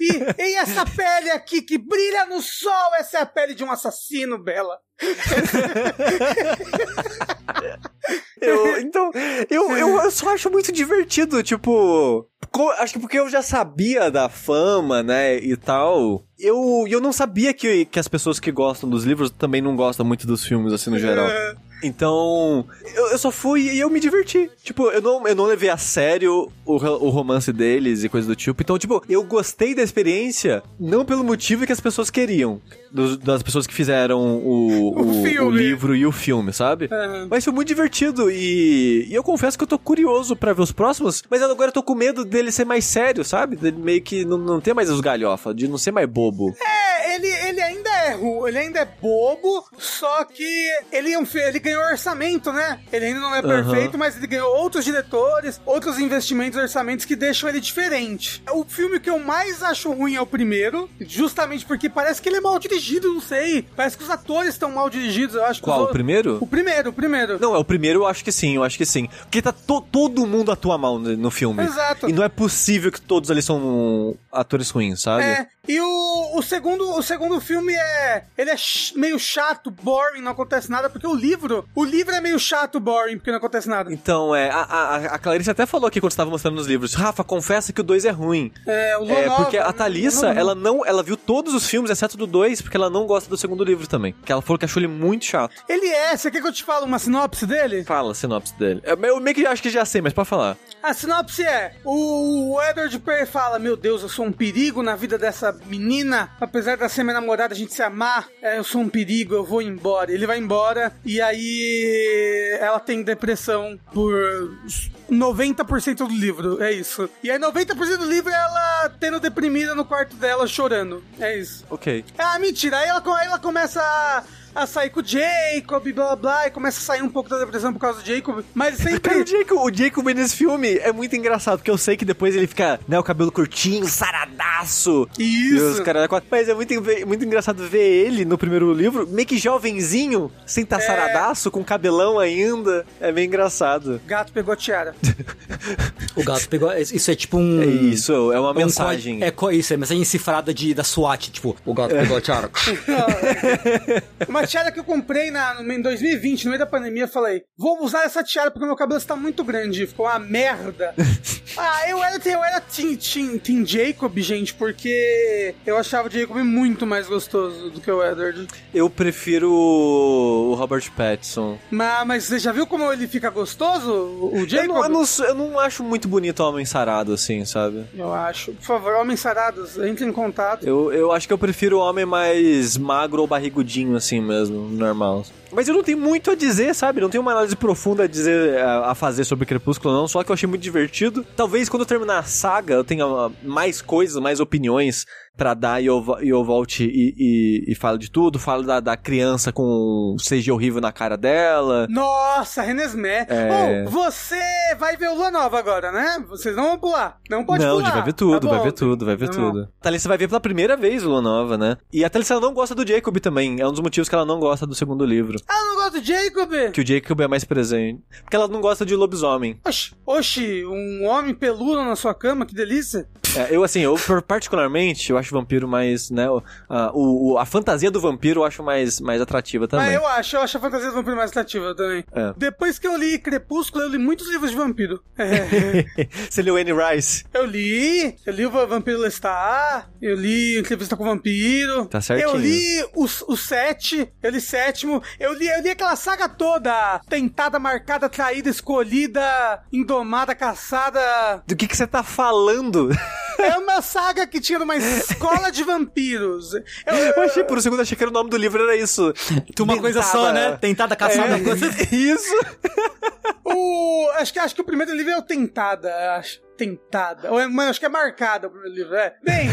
E, e essa pele aqui que brilha no sol, essa é a pele de um assassino, Bella. Eu, então, eu, eu, eu só acho muito divertido, tipo. Acho que porque eu já sabia da fama, né, e tal. Eu, eu não sabia que, que as pessoas que gostam dos livros também não gostam muito dos filmes, assim, no geral. Então, eu, eu só fui e eu me diverti. Tipo, eu não, eu não levei a sério o, o romance deles e coisa do tipo. Então, tipo, eu gostei da experiência não pelo motivo que as pessoas queriam. Dos- das pessoas que fizeram o, O o, o livro e o filme, sabe? Aham. Mas foi muito divertido e, e eu confesso que eu tô curioso pra ver os próximos, mas agora eu tô com medo dele ser mais sério, sabe? Dele meio que não, não ter mais os galhofa, de não ser mais bobo. É, ele, ele ainda é ru, ele ainda é bobo, só que ele, é um ele ganhou orçamento, né? Ele ainda não é perfeito, mas ele ganhou outros diretores, outros investimentos, orçamentos que deixam ele diferente. O filme que eu mais acho ruim é o primeiro, justamente porque parece que ele é mal dirigido, não sei. Parece que os atores estão mal dirigidos, eu acho. Qual, o primeiro? O primeiro, o primeiro. Não, é o primeiro, eu acho que sim, eu acho que sim. Porque tá to- todo mundo atua mal no, no filme. Exato. E não é possível que todos ali são atores ruins, sabe? É, e o, o, segundo, o segundo filme é. Ele é meio chato, boring, não acontece nada, porque o livro. O livro é meio chato, boring, porque não acontece nada. Então, é, a, a, a Clarice até falou aqui quando estava mostrando nos livros, Rafa, confessa que o 2 é ruim. É, o É, Lonova, porque a? Thalissa, ela não, ela viu todos os filmes, exceto do 2, porque ela não gosta do segundo livro também. Que ela falou que achou ele muito chato. Ele é, você quer que eu te fale uma sinopse dele? Fala a sinopse dele. Eu, eu meio que acho que já sei, mas pode falar. A sinopse é: o Edward Perry fala, meu Deus, eu sou um perigo na vida dessa menina. Apesar de ser minha namorada, a gente se amar, é, eu sou um perigo, eu vou embora. Ele vai embora e aí ela tem depressão por 90% do livro. É isso. E aí 90% do livro é ela tendo deprimida no quarto dela, chorando. É isso. Ok. Ah, mentira. Aí ela, aí ela começa a, a sair com o Jacob, blá blá blá, e começa a sair um pouco da depressão por causa do Jacob. Mas Cara, sempre. o Jacob, o Jacob nesse filme é muito engraçado, porque eu sei que depois ele fica, né, o cabelo curtinho, saradaço. E os Isso. quatro. Mas é muito, muito engraçado ver ele no primeiro livro, meio que jovenzinho, sem estar saradaço, com cabelão ainda. É bem engraçado. Gato pegou a tiara. O gato pegou. Isso é tipo um. É isso, é uma um mensagem. código- É co- isso, é mensagem cifrada de, da SWAT, tipo, o gato pegou a tiara. Uma tiara que eu comprei na, em 2020, no meio da pandemia, falei: vou usar essa tiara porque meu cabelo está muito grande. Ficou uma merda. ah, eu era, eu era team, team, team Jacob, gente, porque eu achava o Jacob muito mais gostoso do que o Edward. Eu prefiro o Robert Pattinson. Mas, mas você já viu como ele fica gostoso, o o Eu Jacob? não, eu, não, eu não acho muito bonito o homem sarado, assim, sabe? Eu acho. Por favor, homens sarados, entre em contato. Eu, eu acho que eu prefiro o homem mais magro ou barrigudinho, assim mesmo, normal. Mas eu não tenho muito a dizer, sabe? Não tenho uma análise profunda a dizer, a, a fazer sobre Crepúsculo, não. Só que eu achei muito divertido. Talvez quando eu terminar a saga, eu tenha ah, mais coisas, mais opiniões pra dar e eu, e eu volte e, e, e falo de tudo. Falo da, da criança com CG horrível na cara dela. Nossa, Renesmé. É. Oh, você vai ver o Lua Nova agora, né? Vocês não vão pular. Não pode não, a pular. gente vai ver tudo, Tá vai ver tudo, vai ver bom. tudo. Thalissa vai ver pela primeira vez o Lua Nova, né? E a Thalissa não gosta do Jacob também. É um dos motivos que ela não gosta do segundo livro. Ah, não gosto do Jacob? Que o Jacob é mais presente. Porque ela não gosta de lobisomem. Oxi, oxi, um homem peludo na sua cama, que delícia. É, eu, assim, eu particularmente, eu acho vampiro mais, né? o- A, o- a fantasia do vampiro eu acho mais, mais atrativa também. Mas eu acho, eu acho a fantasia do vampiro mais atrativa também. É. Depois que eu li Crepúsculo, eu li muitos livros de vampiro. É, Você leu Anne Rice? eu li, eu li o Vampiro Lestat, eu li Entrevista com o Vampiro. Tá certinho. Eu li o, o sete, eu li sétimo, eu li, eu li aquela saga toda. Tentada, marcada, traída, escolhida, indomada, caçada. Do que que você tá falando? É uma saga que tinha numa escola de vampiros. Eu, Eu achei, por um segundo, achei que era o nome do livro, era isso. Uma coisa só, né? Tentada, caçada. É, coisa- isso. O, acho, que, acho que o primeiro livro é o Tentada, acho. Tentada. Ou é, mas acho que é marcada o primeiro livro, é. Bem,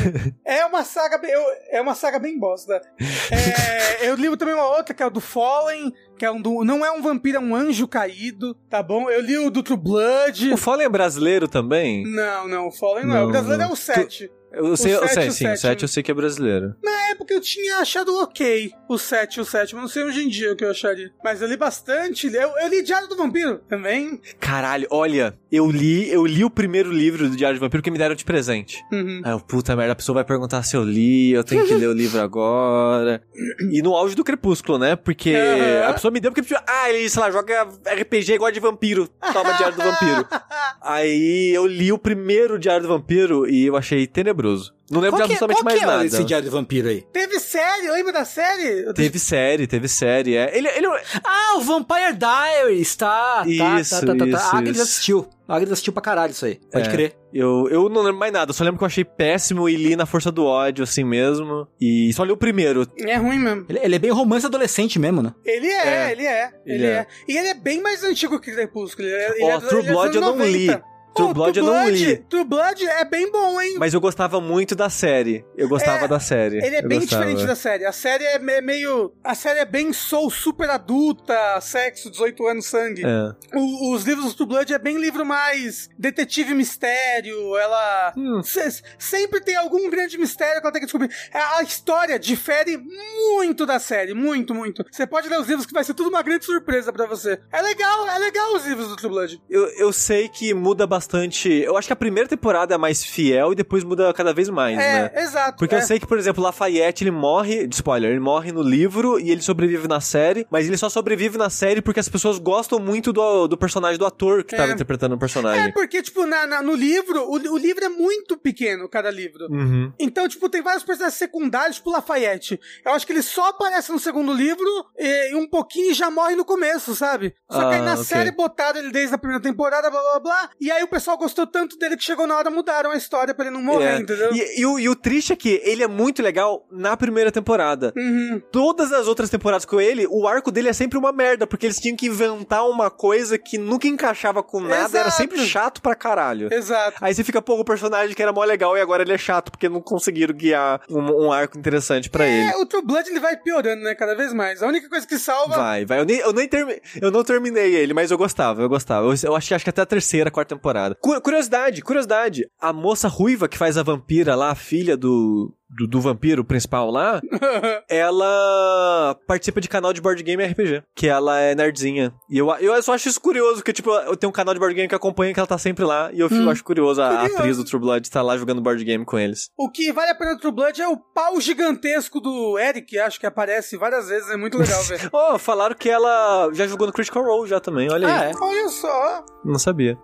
é uma saga bem, eu- é uma saga bem bosta. É, eu li também uma outra, que é o do Fallen, que é um do, não é um vampiro, é um anjo caído, tá bom? Eu li o do True Blood. O Fallen é brasileiro também? Não, não, o Fallen não, é. Não, O brasileiro é o 7. Eu sei, eu sei e o sim, o sétimo. 7 eu sei que é brasileiro. Na época eu tinha achado ok o 7 e o 7, mas não sei hoje em dia o que eu acharia. Mas eu li bastante. Eu, eu li Diário do Vampiro também. Caralho, olha, eu li, eu li o primeiro livro do Diário de Vampiro que me deram de presente. Uhum. Aí eu, puta merda, a pessoa vai perguntar se eu li, eu tenho que ler o livro agora. E no auge do Crepúsculo, né? Porque Aham. a pessoa me deu porque, tipo, ah, ele, sei lá, joga RPG igual de vampiro. Toma Diário do Vampiro. Aí eu li o primeiro Diário do Vampiro e eu achei tenebroso. Não lembro Qual de é- absolutamente mais que é nada. esse Diário de Vampiro aí? Teve série, lembra da série? Teve série, teve série, é. Ele, ele, Ah, o Vampire Diaries, tá. tá, Isso, tá, tá, tá, isso, tá. A Agnes isso. assistiu. A Agnes assistiu pra caralho isso aí. Pode É. crer. eu, eu não lembro mais nada, eu só lembro que eu achei péssimo e li na força do ódio, assim mesmo. E só li o primeiro. É ruim mesmo. Ele, ele é bem romance adolescente mesmo, né? Ele é, É. ele é. Ele, Ele é. é. E ele é bem mais antigo que Crepúsculo. É, Ó, é do- True é Blood eu não li. 90. True Pô, Blood eu não li. True Blood é bem bom, hein? Mas eu gostava muito da série. Eu gostava É, da série. Ele é Eu bem gostava. diferente da série. A série é me- meio. A série é bem soul, super adulta, sexo, 18 anos, sangue. É. O- os livros do True Blood é bem livro mais detetive mistério. Ela. Hum. se- sempre tem algum grande mistério que ela tem que descobrir. A história difere muito da série. Muito, muito. Você pode ler os livros que vai ser tudo uma grande surpresa pra você. É legal, é legal os livros do True Blood. Eu, eu sei que muda bastante. Eu acho que a primeira temporada é mais fiel e depois muda cada vez mais, né? É, exato. Porque é. eu sei que, por exemplo, Lafayette, ele morre, spoiler, ele morre no livro e ele sobrevive na série, mas ele só sobrevive na série porque as pessoas gostam muito do, do personagem, do ator que É. tava interpretando o É, personagem. porque, tipo, na, na- no livro, o, o livro é muito pequeno, cada livro. Uhum. Então, tipo, tem vários personagens secundários, tipo Lafayette. Eu acho que ele só aparece no segundo livro e, e um pouquinho e já morre no começo, sabe? Só que aí Ah, na ok. série botaram ele desde a primeira temporada, blá blá blá. E aí o pessoal gostou tanto dele que chegou na hora mudaram a história pra ele não morrer, É. entendeu? E, e o, e o triste é que ele é muito legal na primeira temporada. Uhum. Todas as outras temporadas com ele, o arco dele é sempre uma merda, porque eles tinham que inventar uma coisa que nunca encaixava com nada, era Exato. sempre chato pra caralho. Exato. Aí você fica, pô, o personagem que era mó legal e agora ele é chato, porque não conseguiram guiar um, um arco interessante pra ele. É, o True Blood ele vai piorando, né? Cada vez mais. A única coisa que salva. Vai, vai. Eu nem, eu nem termi... eu não terminei ele, mas eu gostava, eu gostava. Eu, eu achei, acho que até a terceira, quarta temporada. Cu- curiosidade, curiosidade. A moça ruiva que faz a vampira lá, a filha do, do, do vampiro principal lá, ela participa de canal de board game RPG, que ela é nerdzinha. E eu, eu só acho isso curioso, porque, tipo, eu tenho um canal de board game que acompanha, que ela tá sempre lá, e eu fico- acho curioso a, Curioso. atriz do True Blood estar lá jogando board game com eles. O que vale a pena do True Blood é o pau gigantesco do Eric, acho que aparece várias vezes. É muito legal, velho. Oh, falaram que ela já jogou no Critical Role já também, olha aí. Ah, é. Olha só. Não sabia.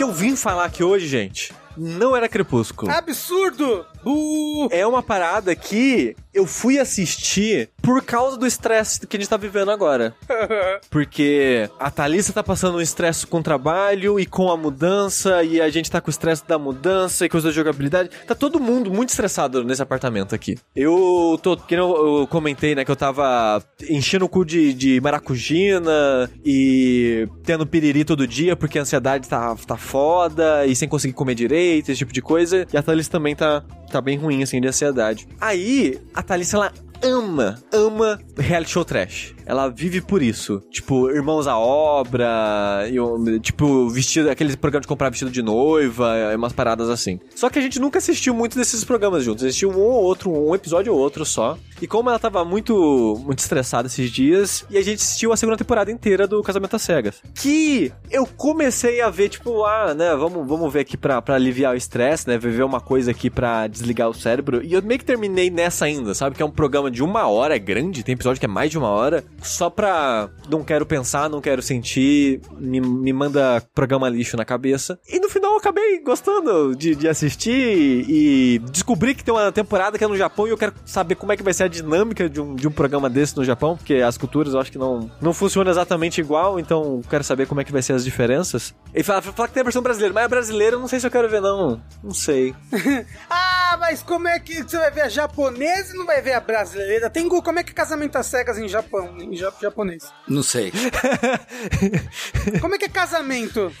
Que eu vim falar aqui hoje, gente, não era Crepúsculo. Absurdo! Bu! É uma parada que eu fui assistir por causa do estresse que a gente tá vivendo agora. Porque a Thalissa tá passando um estresse com o trabalho e com a mudança, e a gente tá com o estresse da mudança e coisa da jogabilidade. Tá todo mundo muito estressado nesse apartamento aqui. Eu tô, que eu, eu comentei, né, que eu tava enchendo o cu de, de maracujina e tendo piriri todo dia porque a ansiedade tá, tá foda e sem conseguir comer direito, esse tipo de coisa. E a Thalissa também tá, tá bem ruim, assim, de ansiedade. Aí, a Thalissa, ela ama, ama reality show trash. Ela vive por isso. Tipo, Irmãos à Obra, e, um, tipo, vestido, aqueles programas de comprar vestido de noiva, umas paradas assim. Só que a gente nunca assistiu muito desses programas juntos. Assistiu um ou outro, um episódio ou outro só. E como ela tava muito, muito estressada esses dias, e a gente assistiu a segunda temporada inteira do Casamento às Cegas. Que eu comecei a ver, tipo, ah, né, vamos, vamos ver aqui pra, pra aliviar o estresse, né, ver uma coisa aqui pra desligar o cérebro. E eu meio que terminei nessa ainda, sabe? Que é um programa de uma hora, é grande, tem episódio que é mais de uma hora, só pra não quero pensar, não quero sentir, me, me manda programa lixo na cabeça. E no final eu acabei gostando de, de assistir e descobri que tem uma temporada que é no Japão e eu quero saber como é que vai ser a dinâmica de um, de um programa desse no Japão, porque as culturas eu acho que não, não funcionam exatamente igual, então quero saber como é que vai ser as diferenças. E fala, fala que tem a versão brasileira, mas a brasileira eu não sei se eu quero ver, não. Não sei. Ah, mas como é que você vai ver a japonesa e não vai ver a brasileira? Tem como é que é casamento às cegas em Japão, em ja- japonês? Não sei. Como é que é casamento?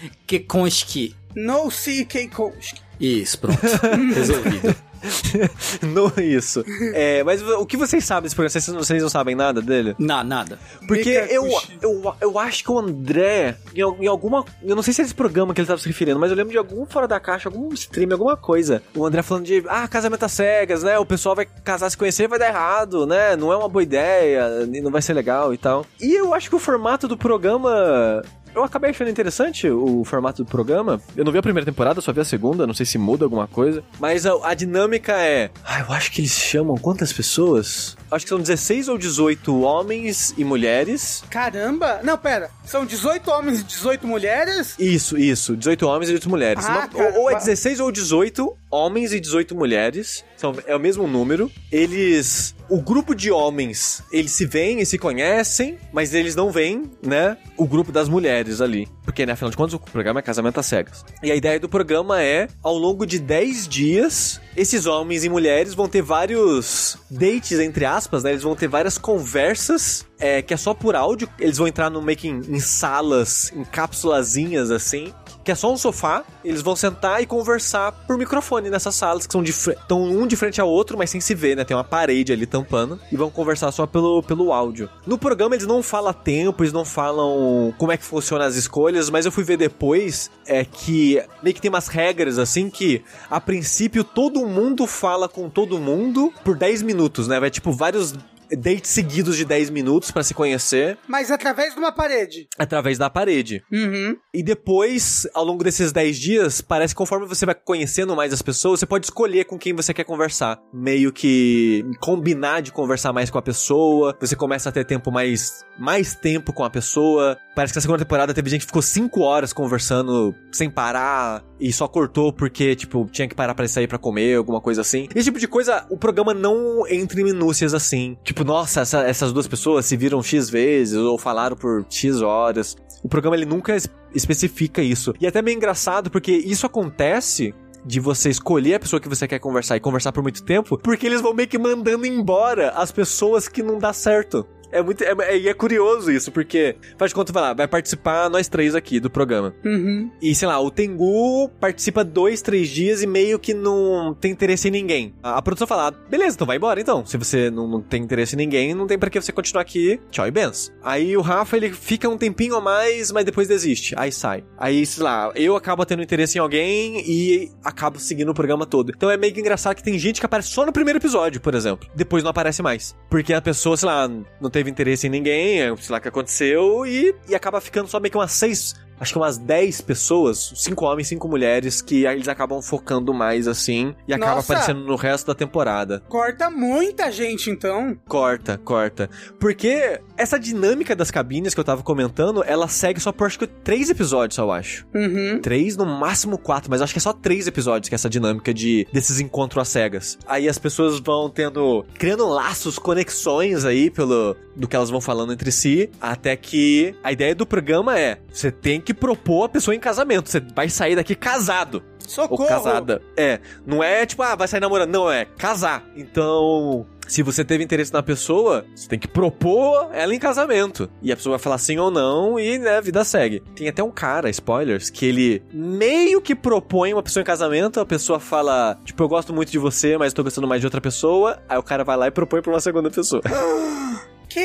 Conste No see Keikoshi. Isso, pronto. Resolvido. não isso. É, mas o que vocês sabem desse programa? Vocês, não- vocês não sabem nada dele? Na, nada. Porque eu, eu, eu acho que o André, em, em alguma. Eu não sei se é esse programa que ele tava se referindo, mas eu lembro de algum fora da caixa, algum stream, alguma coisa. O André falando de. Ah, casamento às cegas, né? O pessoal vai casar, se conhecer vai dar errado, né? Não é uma boa ideia, e não vai ser legal e tal. E eu acho que o formato do programa Eu acabei achando interessante o formato do programa. Eu não vi a primeira temporada, só vi a segunda, não sei se muda alguma coisa. Mas a, a dinâmica é. Ah, eu acho que eles chamam quantas pessoas? Acho que são 16 ou 18 homens e mulheres. Caramba! Não, pera. São 18 homens e 18 mulheres? Isso, isso. 18 homens e 18 mulheres. Ah, Uma- ou, ou é caramba. 16 ou 18 homens e 18 mulheres. São, é o mesmo número. Eles. O grupo de homens, eles se veem e se conhecem, mas eles não veem, né? O grupo das mulheres ali. Porque, né, afinal de contas, o programa é casamento às cegas. E a ideia do programa é, ao longo de 10 dias, esses homens e mulheres vão ter vários dates, entre aspas, né? Eles vão ter várias conversas é, que é só por áudio. Eles vão entrar no meio que em, em salas, em cápsulazinhas assim. Que é só um sofá, eles vão sentar e conversar por microfone nessas salas que são estão um de frente ao outro, mas sem se ver, né? Tem uma parede ali tampando e vão conversar só pelo, pelo áudio. No programa eles não falam tempo, eles não falam como é que funciona as escolhas, mas eu fui ver depois é que meio que tem umas regras assim que a princípio todo mundo fala com todo mundo por 10 minutos, né? Vai tipo vários dates seguidos de 10 minutos pra se conhecer Mas através de uma parede. através da parede. Uhum. E depois, ao longo desses 10 dias, parece que conforme você vai conhecendo mais as pessoas, você pode escolher com quem você quer conversar. Meio que combinar de conversar mais com a pessoa. Você começa a ter tempo mais, mais tempo com a pessoa. Parece que na segunda temporada teve gente que ficou 5 horas conversando sem parar e só cortou porque, tipo, tinha que parar pra sair pra comer, alguma coisa assim. Esse tipo de coisa, o programa não entra em minúcias assim. Tipo, nossa, essa- essas duas pessoas se viram X vezes ou falaram por X horas. O programa ele nunca es- especifica isso. E é até meio engraçado porque isso acontece de você escolher a pessoa que você quer conversar e conversar por muito tempo, porque eles vão meio que mandando embora as pessoas que não dá certo. É muito. É, é, e é curioso isso, porque. Faz de conta, vai lá, vai participar nós três aqui do programa. Uhum. E sei lá, o Tengu participa dois, três dias e meio que não tem interesse em ninguém. A, a produção fala, ah, beleza, então vai embora então. Se você não, não tem interesse em ninguém, não tem pra que você continuar aqui. Tchau e benção. Aí o Rafa, ele fica um tempinho a mais, mas depois desiste. Aí sai. Aí, sei lá, eu acabo tendo interesse em alguém e acabo seguindo o programa todo. Então é meio que engraçado que tem gente que aparece só no primeiro episódio, por exemplo. Depois não aparece mais. Porque a pessoa, sei lá, não teve interesse em ninguém, é, sei lá o que aconteceu, e, e acaba ficando só meio que umas seis acho que umas 10 pessoas, cinco homens, cinco mulheres, que aí eles acabam focando mais assim e acaba Nossa! aparecendo no resto da temporada. Corta muita gente, então. Corta, corta. Porque essa dinâmica das cabines que eu tava comentando, ela segue só por acho que três episódios, eu acho. Uhum. Três, no máximo quatro, mas acho que é só três episódios que é essa dinâmica de desses encontros às cegas. Aí as pessoas vão tendo. criando laços, conexões aí pelo. do que elas vão falando entre si. Até que a ideia do programa é: você tem que propor a pessoa em casamento. Você vai sair daqui casado. Socorro. Ou casada. É. Não é tipo, ah, vai sair namorando. Não, é casar. Então. Se você teve interesse na pessoa, você tem que propor ela em casamento. E a pessoa vai falar sim ou não e, né, a vida segue. Tem até um cara, spoilers, que ele meio que propõe uma pessoa em casamento, a pessoa fala, tipo, eu gosto muito de você, mas tô gostando mais de outra pessoa. Aí o cara vai lá e propõe pra uma segunda pessoa. Que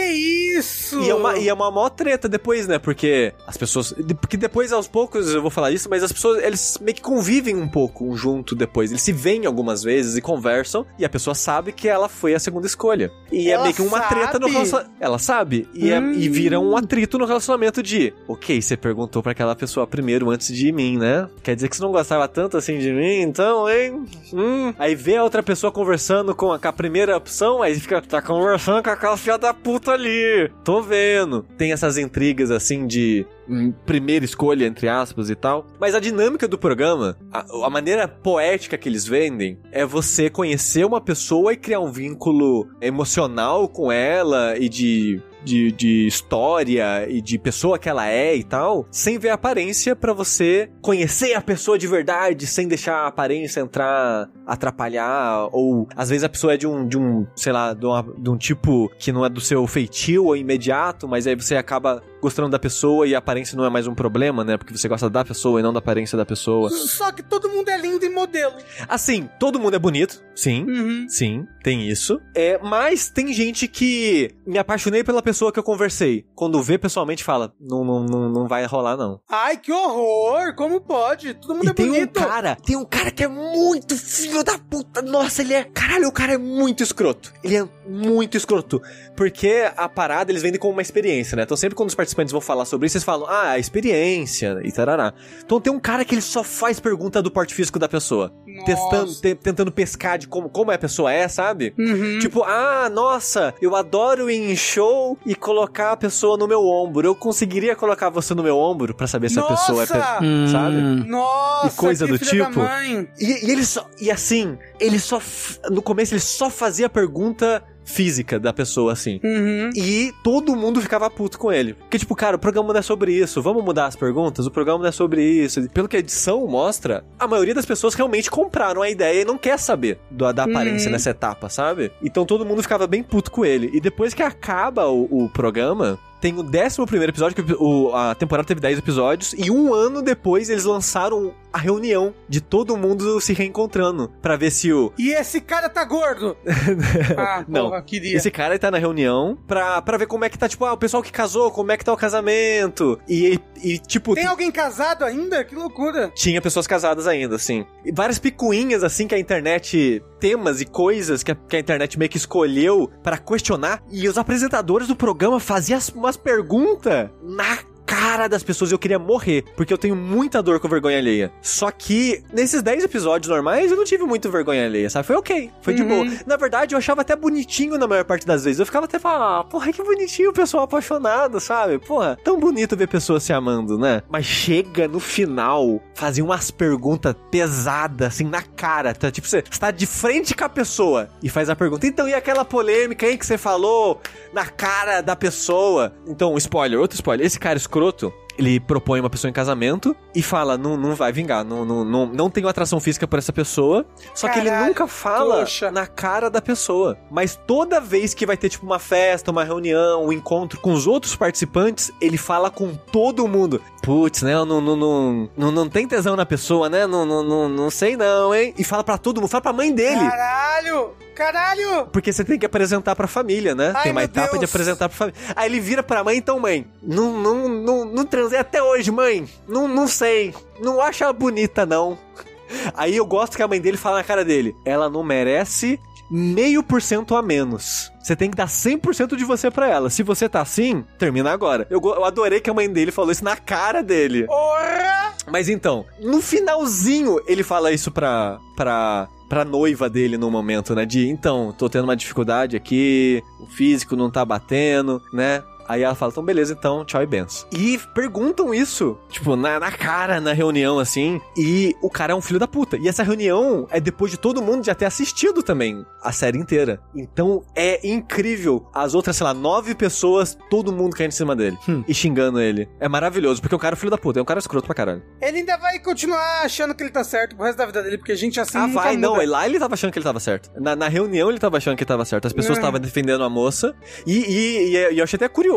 isso? E é, uma, e é uma mó treta depois, né? Porque as pessoas. Porque depois, aos poucos, eu vou falar isso, mas as pessoas, eles meio que convivem um pouco junto depois. Eles se veem algumas vezes e conversam, e a pessoa sabe que ela foi a segunda escolha. E é Ela meio que uma treta no sabe? relacionamento. Ela sabe. E, é- Hum. e vira um atrito no relacionamento de. Ok, você perguntou pra aquela pessoa primeiro antes de mim, né? Quer dizer que você não gostava tanto assim de mim, então, hein? Hum. Aí vê a outra pessoa conversando com a, com a primeira opção, aí fica, tá conversando com aquela filha da puta ali. Tô vendo. Tem essas intrigas assim de hum, primeira escolha, entre aspas e tal. Mas a dinâmica do programa, a, a maneira poética que eles vendem, é você conhecer uma pessoa e criar um vínculo emocional com ela e de de, de história e de pessoa que ela é e tal, sem ver a aparência pra você conhecer a pessoa de verdade, sem deixar a aparência entrar, atrapalhar, ou às vezes a pessoa é de um, de um sei lá, de, uma- de um tipo que não é do seu feitio ou imediato, mas aí você acaba gostando da pessoa e a aparência não é mais um problema, né? Porque você gosta da pessoa e não da aparência da pessoa. Só que todo mundo é lindo e modelo. Assim, todo mundo é bonito, sim. Uhum. Sim, tem isso. É, mas tem gente que me apaixonei pela pessoa que eu conversei. Quando vê pessoalmente fala, não, não, não, não vai rolar não. Ai, que horror! Como pode? Todo mundo E é tem bonito. um cara, tem um cara que é muito filho da puta. Nossa, ele é. Caralho, o cara é muito escroto. Ele é muito escroto. Porque a parada eles vendem como uma experiência, né? Então sempre quando os participantes participantes vão falar sobre isso, eles falam, ah, a experiência e tarará. Então tem um cara que ele só faz pergunta do porte físico da pessoa. Nossa. Testando, te- tentando pescar de como, como a pessoa é, sabe? Uhum. Tipo, ah, nossa, eu adoro ir em show e colocar a pessoa no meu ombro. Eu conseguiria colocar você no meu ombro pra saber se a pessoa é. pe- Nossa! Sabe? Hum. Nossa, E coisa que do tipo. mãe. E, e ele só. E assim, ele só. f- No começo ele só fazia pergunta física da pessoa, assim. Uhum. E todo mundo ficava puto com ele. Porque, tipo, cara, o programa não é sobre isso. Vamos mudar as perguntas? O programa não é sobre isso. Pelo que a edição mostra, a maioria das pessoas realmente compraram a ideia e não quer saber do- da aparência Uhum. nessa etapa, sabe? Então todo mundo ficava bem puto com ele. E depois que acaba o, o programa. Tem o 11 primeiro episódio, que o- a temporada teve 10 episódios, e um ano depois eles lançaram a reunião de todo mundo se reencontrando. Pra ver se o, E esse cara tá gordo. ah, Não. porra, queria. Esse cara tá na reunião pra, pra ver como é que tá, tipo, ah, o pessoal que casou, como é que tá o casamento. E, e tipo, Tem alguém casado ainda? Que loucura. tinha pessoas casadas ainda, assim. E várias picuinhas, assim, que a internet. Temas e coisas que a, que a internet meio que escolheu pra questionar. E os apresentadores do programa faziam as- umas perguntas na cara das pessoas eu queria morrer, porque eu tenho muita dor com vergonha alheia. Só que nesses 10 episódios normais eu não tive muito vergonha alheia, sabe? Foi ok, foi de Uhum. boa. Na verdade, eu achava até bonitinho na maior parte das vezes. Eu ficava até falando, ah, porra, que bonitinho o pessoal apaixonado, sabe? Porra, tão bonito ver pessoas se amando, né? Mas chega no final, fazia umas perguntas pesadas, assim, na cara. Tá? Tipo, você está de frente com a pessoa e faz a pergunta. Então, e aquela polêmica aí que você falou na cara da pessoa? Então, spoiler, outro spoiler. Esse cara escroto, ele propõe uma pessoa em casamento e fala, não, não vai vingar, não, não, não, não tenho atração física por essa pessoa. Só que ele Caralho, nunca fala trouxa. na cara da pessoa. Mas toda vez que vai ter, tipo, uma festa, uma reunião, um encontro com os outros participantes, ele fala com todo mundo. Putz, né? Não, não, não, não, não tem tesão na pessoa, né? Não, não, não, não sei não, hein? E fala pra todo mundo, fala pra mãe dele. Caralho! Caralho! Porque você tem que apresentar pra família, né? Ai, tem uma etapa de Deus. apresentar pra família. Aí ele vira pra mãe, então, mãe, não, não, não, não transei até hoje, mãe. Não, não sei. Não acho ela bonita, não. Aí eu gosto que a mãe dele fala na cara dele: ela não merece meio por cento a menos. Você tem que dar 100% de você pra ela. Se você tá assim, termina agora. Eu, eu adorei que a mãe dele falou isso na cara dele. Porra! Mas então, no finalzinho, ele fala isso pra. pra. Pra noiva dele no momento, né? De então, tô tendo uma dificuldade aqui, o físico não tá batendo, né? Aí ela fala, então beleza, então, tchau e benção. E perguntam isso, tipo, na, na cara, na reunião, assim, e o cara é um filho da puta. E essa reunião é depois de todo mundo já ter assistido também a série inteira. Então é incrível. As outras, sei lá, nove pessoas, todo mundo caindo em cima dele e xingando ele. É maravilhoso, porque o cara é um filho da puta, é um cara escroto pra caralho. Ele ainda vai continuar achando que ele tá certo pro resto da vida dele, porque a gente assim Ah, vai, muda. não. e Lá ele tava achando que ele tava certo. Na, na reunião ele tava achando que ele tava certo. As pessoas É. estavam defendendo a moça. E, e, e eu achei até curioso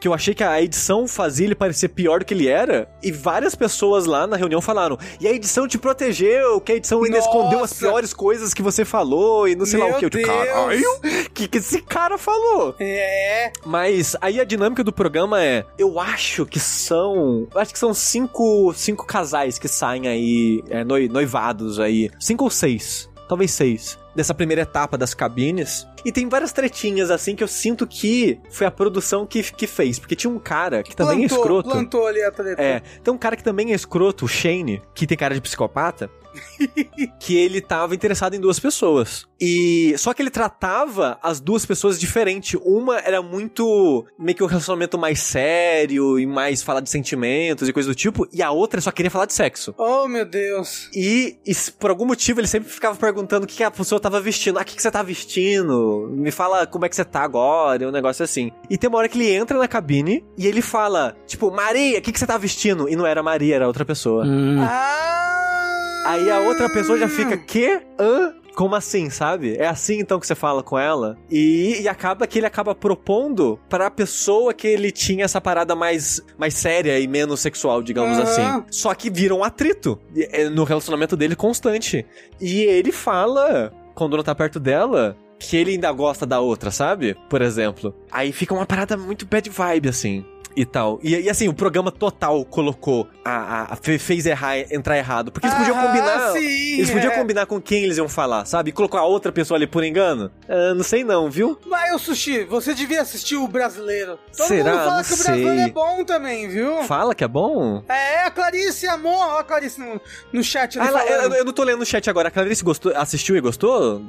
que eu achei que a edição fazia ele parecer pior do que ele era. E várias pessoas lá na reunião falaram: e a edição te protegeu, que a edição ainda Nossa. escondeu as piores coisas que você falou e não sei lá Meu o que. Eu, tipo, caralho, o que, que esse cara falou? É. Mas aí a dinâmica do programa é: eu acho que são. Eu acho que são cinco, cinco casais que saem aí, é, noi- noivados aí. Cinco ou seis. Talvez seis. Dessa primeira etapa das cabines. E tem várias tretinhas assim que eu sinto que foi a produção que, que fez. Porque tinha um cara que também é plantou, escroto. Plantou ali a treta. É, tem um cara que também é escroto, o Shane, que tem cara de psicopata, que ele tava interessado em duas pessoas. E só que ele tratava as duas pessoas diferente. Uma era muito meio que um relacionamento mais sério e mais falar de sentimentos e coisa do tipo, e a outra só queria falar de sexo. Oh, meu Deus. E, e por algum motivo ele sempre ficava perguntando o que, que a pessoa tava vestindo. Ah, o que, que você tá vestindo? Me fala como é que você tá agora, um negócio assim. E tem uma hora que ele entra na cabine e ele fala, tipo, Maria, o que, que você tá vestindo? E não era Maria, era outra pessoa. Hum. Ah! Aí a outra pessoa já fica, quê? Hã? Como assim, sabe? É assim então que você fala com ela? E, e acaba que ele acaba propondo pra pessoa que ele tinha essa parada mais, mais séria e menos sexual, digamos Aham. assim. Só que vira um atrito é, no relacionamento dele constante. E ele fala, quando não tá perto dela, que ele ainda gosta da outra, sabe? Por exemplo. Aí fica uma parada muito bad vibe, assim. E tal. E, e, assim, o programa total colocou a, a, a fe- fez errar, entrar errado. Porque eles podiam Ah, combinar. sim, eles podiam é. combinar com quem eles iam falar, sabe? E colocou a outra pessoa ali por engano. Ah, não sei não, viu? Mas, ô Sushi, você devia assistir o brasileiro. Todo Será? mundo fala Não que o brasileiro sei. é bom também, viu? Fala que é bom? É, a Clarice amor, ó a Clarice no, no chat Ah, ela- falando. eu, não tô lendo no chat agora. A Clarice gostou, assistiu e gostou?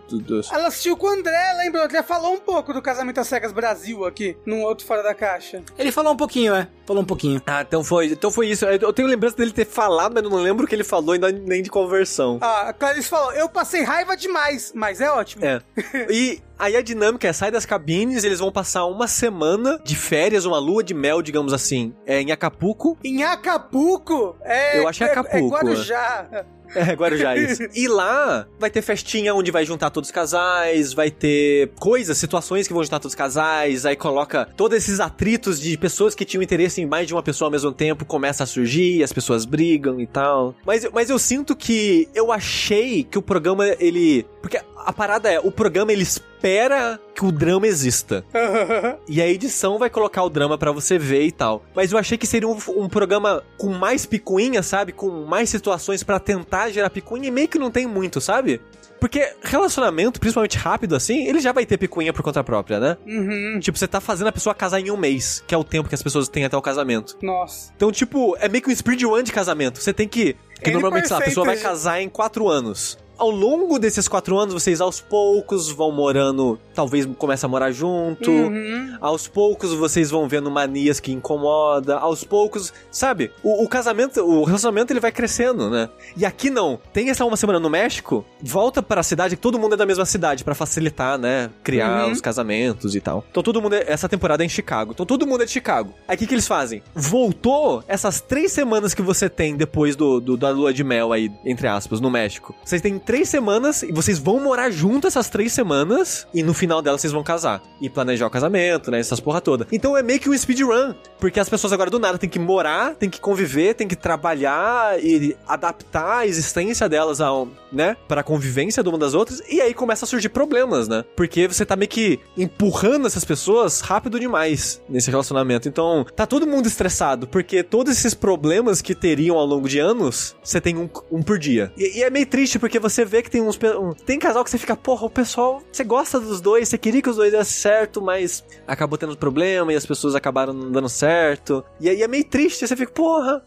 Ela assistiu com o André, lembra? O André falou um pouco do Casamento às Cegas Brasil aqui, num outro Fora da Caixa. Ele falou um pouquinho, é. Falou um pouquinho. Ah, então foi, então foi isso. Eu tenho lembrança dele ter falado, mas eu não lembro o que ele falou ainda nem de conversão. Ah, a Clarice falou, eu passei raiva demais, mas é ótimo. É. E aí a dinâmica é, sai das cabines, eles vão passar uma semana de férias, uma lua de mel, digamos assim, é, em Acapulco. Em Acapulco, é... Eu acho que é É, Acapulco, Guarujá. É, Guarujá, isso. E lá vai ter festinha onde vai juntar todos os casais, vai ter coisas, situações que vão juntar todos os casais, aí coloca todos esses atritos de pessoas que tinham interesse em mais de uma pessoa ao mesmo tempo, começa a surgir, as pessoas brigam e tal. Mas, mas eu sinto que eu achei que o programa, ele... Porque a parada é, o programa, ele espera que o drama exista. E a edição vai colocar o drama pra você ver e tal. Mas eu achei que seria um, um programa com mais picuinha, sabe? Com mais situações pra tentar gerar picuinha e meio que não tem muito, sabe? Porque relacionamento, principalmente rápido assim, ele já vai ter picuinha por conta própria, né? uhum. Tipo, você tá fazendo a pessoa casar em um mês, que é o tempo que as pessoas têm até o casamento. Nossa. Então, tipo, é meio que um speedrun de casamento. Você tem que. Que normalmente, sei lá, a pessoa vai casar em quatro anos. Ao longo desses quatro anos, vocês aos poucos vão morando. Talvez comece a morar junto. Uhum. Aos poucos vocês vão vendo manias que incomoda. Aos poucos, sabe? O, o casamento, o relacionamento ele vai crescendo, né? E aqui não. Tem essa uma semana no México, volta para a cidade, que todo mundo é da mesma cidade pra facilitar, né? Criar Uhum. os casamentos e tal. Então todo mundo é, essa temporada é em Chicago. Então todo mundo é de Chicago. Aí o que, que eles fazem? Voltou essas três semanas que você tem depois do, do- da lua de mel aí, entre aspas, no México. Vocês têm três semanas e vocês vão morar junto essas três semanas e no final delas vocês vão casar. E planejar o casamento, né? Essas porra toda. Então é meio que um speedrun. Porque as pessoas agora do nada têm que morar, têm que conviver, têm que trabalhar e adaptar a existência delas ao, né? Pra convivência de uma das outras. E aí começa a surgir problemas, né? Porque você tá meio que empurrando essas pessoas rápido demais nesse relacionamento. Então, tá todo mundo estressado, porque todos esses problemas que teriam ao longo de anos, você tem um, um por dia. E, e é meio triste, porque você vê que tem uns. tem casal que você fica, porra, o pessoal, você gosta dos dois, você queria que os dois dessem certo, mas acabou tendo problema e as pessoas acabaram não dando certo. E aí é meio triste, você fica, porra.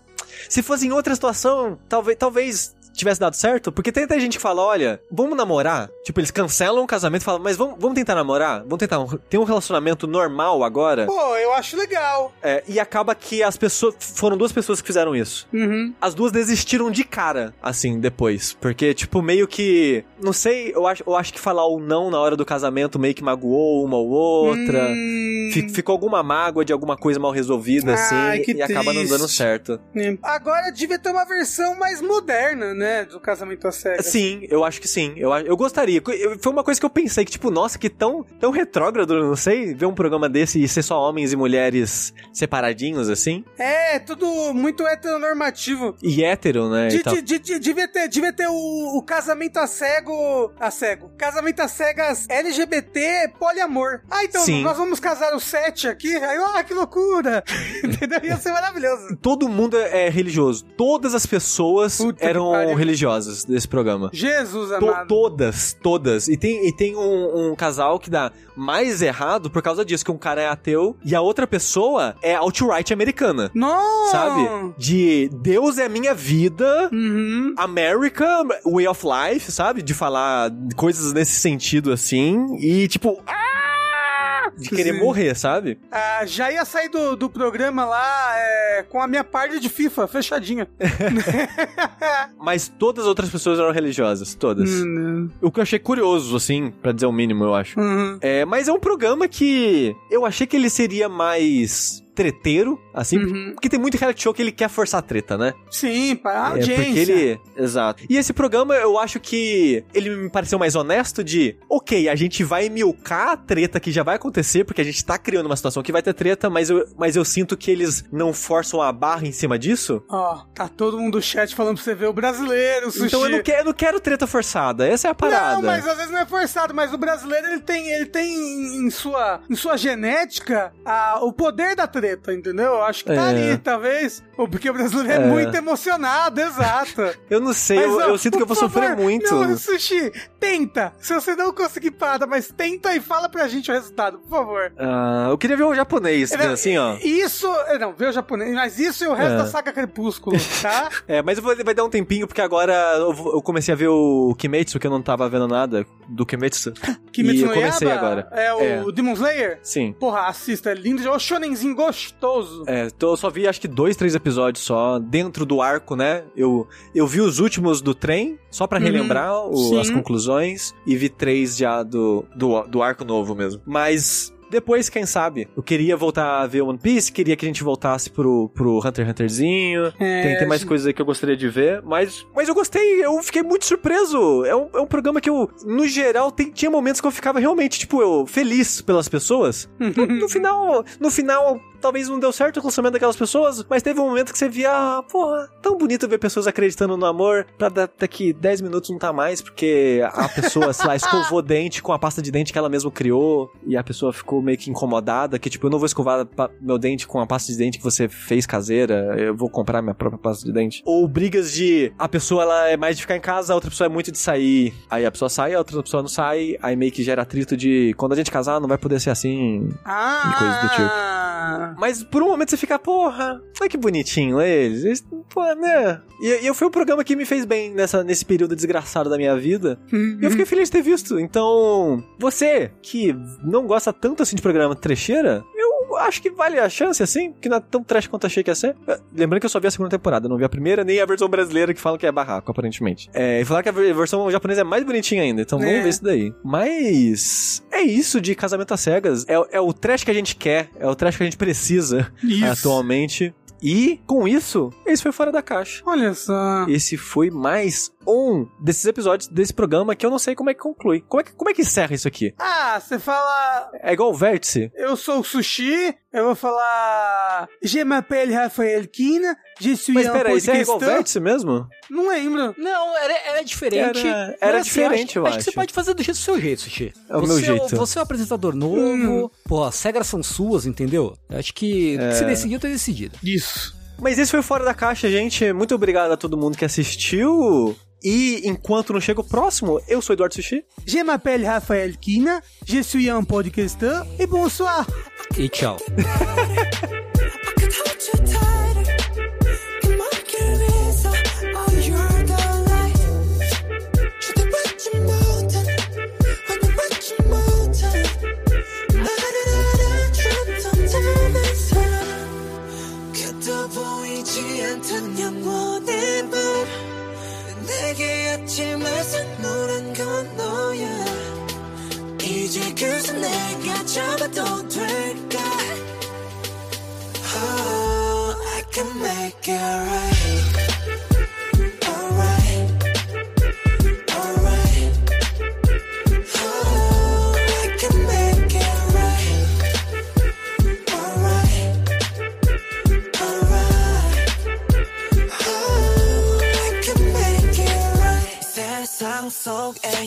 Se fosse em outra situação, talvez, talvez tivesse dado certo, porque tem até gente que fala, olha, vamos namorar? Tipo, eles cancelam o casamento e falam, mas vamos, vamos tentar namorar? Vamos tentar um- ter um relacionamento normal agora? Pô, eu acho legal. É, e acaba que as pessoas, foram duas pessoas que fizeram isso. Uhum. As duas desistiram de cara, assim, depois. Porque, tipo, meio que. Não sei, eu acho, eu acho que falar o não na hora do casamento meio que magoou uma ou outra. Hum. Fi- Ficou alguma mágoa de alguma coisa mal resolvida, Ai, assim, que e acaba não triste. dando certo. É. Agora devia ter uma versão mais moderna, né? Do casamento às cegas. Sim, eu acho que sim. Eu, a- eu gostaria. Eu- Foi uma coisa que eu pensei, que, tipo, nossa, que tão, tão retrógrado, não sei, ver um programa desse e ser só homens e mulheres separadinhos, assim. É, tudo muito heteronormativo. E hétero, né? De- de- de- de- devia ter, devia ter o, o casamento a cego. A cego. Casamento a cegas LGBT poliamor. Ah, então Sim. nós vamos casar os sete aqui. Aí, ah, que loucura! Entendeu? Ia ser maravilhoso. Todo mundo é religioso. Todas as pessoas Puta eram religiosas desse programa. Jesus To- amado. todas, todas. E tem, e tem um, um casal que dá mais errado por causa disso, que um cara é ateu e a outra pessoa é alt-right americana. Não! Sabe? De Deus é a minha vida, Uhum. America, Way of Life, sabe? De falar coisas nesse sentido assim. E tipo. ah! De querer Sim. morrer, sabe? Ah, já ia sair do, do programa lá é, com a minha parte de FIFA fechadinha. Mas todas as outras pessoas eram religiosas, todas. Hum, O que eu achei curioso, assim, pra dizer o mínimo, eu acho. uhum. É, mas é um programa que eu achei que ele seria mais treteiro, assim, Uhum. porque tem muito reality show que ele quer forçar a treta, né? Sim, para É, audiência. porque ele. Exato. E esse programa eu acho que ele me pareceu mais honesto de, ok, a gente vai milcar a treta que já vai acontecer, porque a gente tá criando uma situação que vai ter treta, mas eu, mas eu sinto que eles não forçam a barra em cima disso. Ó, tá todo mundo no chat falando pra você ver o brasileiro, o sushi. Então eu não, quero, eu não quero treta forçada. Essa é a parada. Não, mas às vezes não é forçado, mas o brasileiro ele tem, ele tem em sua, em sua genética a, o poder da treta. Treta, entendeu? Eu acho que tá É. ali, talvez. Ou porque o brasileiro é, É. muito emocionado, exato. Eu não sei, Mas, eu, ó, eu sinto que eu vou sofrer favor, muito. Não, Sushi, tenta. Se você não conseguir parada, mas tenta e fala pra gente o resultado, por favor. Ah, eu queria ver o japonês, Não, assim, ó. Isso, é, não, vê o japonês, mas isso e o resto É. da saga Crepúsculo, tá? É, mas eu vou, vai dar um tempinho, porque agora eu, eu comecei a ver o Kimetsu, que eu não tava vendo nada do Kimetsu. Kimetsu E eu comecei Yaiba agora. É o É. Demon Slayer? Sim. Porra, assista, é lindo. É o shonenzinho gostoso. É, então eu só vi acho que dois, três episódios só, dentro do arco, né? Eu, eu vi os últimos do trem, só pra Uhum, relembrar o- sim. as conclusões, e vi três já do, do, do arco novo mesmo. Mas. Depois, quem sabe? Eu queria voltar a ver One Piece, queria que a gente voltasse pro, pro Hunter x Hunterzinho. É, tem, tem mais coisas aí que eu gostaria de ver, mas, mas eu gostei, eu fiquei muito surpreso. É um, é um programa que eu, no geral, tem- tinha momentos que eu ficava realmente, tipo, eu feliz pelas pessoas. No, no final, no final, talvez não deu certo o relacionamento daquelas pessoas, mas teve um momento que você via, ah, porra, tão bonito ver pessoas acreditando no amor, pra da- daqui 10 minutos não tá mais, porque a pessoa, sei lá, escovou o dente com a pasta de dente que ela mesma criou, e a pessoa ficou meio que incomodada, que tipo, eu não vou escovar meu dente com a pasta de dente que você fez caseira, eu vou comprar minha própria pasta de dente. Ou brigas de, a pessoa ela é mais de ficar em casa, a outra pessoa é muito de sair, aí a pessoa sai, a outra pessoa não sai, aí meio que gera atrito de, quando a gente casar não vai poder ser assim, Ah, e coisas do tipo. Mas por um momento você fica, porra, olha que bonitinho eles. eles pô, né? E, e eu foi um programa que me fez bem nessa, nesse período desgraçado da minha vida. E eu fiquei feliz de ter visto. Então, você que não gosta tanto assim de programa trecheira, eu acho que vale a chance, assim, que não é tão trash quanto achei que ia ser. Lembrando que eu só vi a segunda temporada, não vi a primeira nem a versão brasileira que falam que é barraco, aparentemente. É, e falaram que a ver- versão japonesa é mais bonitinha ainda, então vamos É. ver isso daí. Mas é isso de casamento às cegas. É, é o trash que a gente quer, é o trash que a gente precisa Isso. atualmente. E, com isso, esse foi Fora da Caixa. Olha só. Esse foi mais um desses episódios desse programa que eu não sei como é que conclui. Como é que, como é que encerra isso aqui? Ah, você fala. É igual o Vértice? Eu sou o Sushi, eu vou falar. Je m'appelle Rafael Kina, je suis Mas peraí, isso é igual o. Vértice mesmo? Não lembro. Não, era, era diferente. Era- era assim, diferente, acho, eu acho. que você acho. pode fazer do jeito do seu jeito, Sushi. É o você meu o- jeito. você é um apresentador novo. Hum. Pô, as regras são suas, entendeu? Eu Acho que É. se decidiu, tá decidido. Isso. Mas esse foi o Fora da Caixa, gente. Muito obrigado a todo mundo que assistiu. E enquanto não chega o próximo, eu sou Eduardo Sushi. Je m'appelle Rafael Kina, je suis un podcasteur et bonsoir. E tchau. 보이지 않던 영원의 밤 아침을 선물한 건 너야. 이제 그저 내가 잡아도 될까? Oh, I can make it right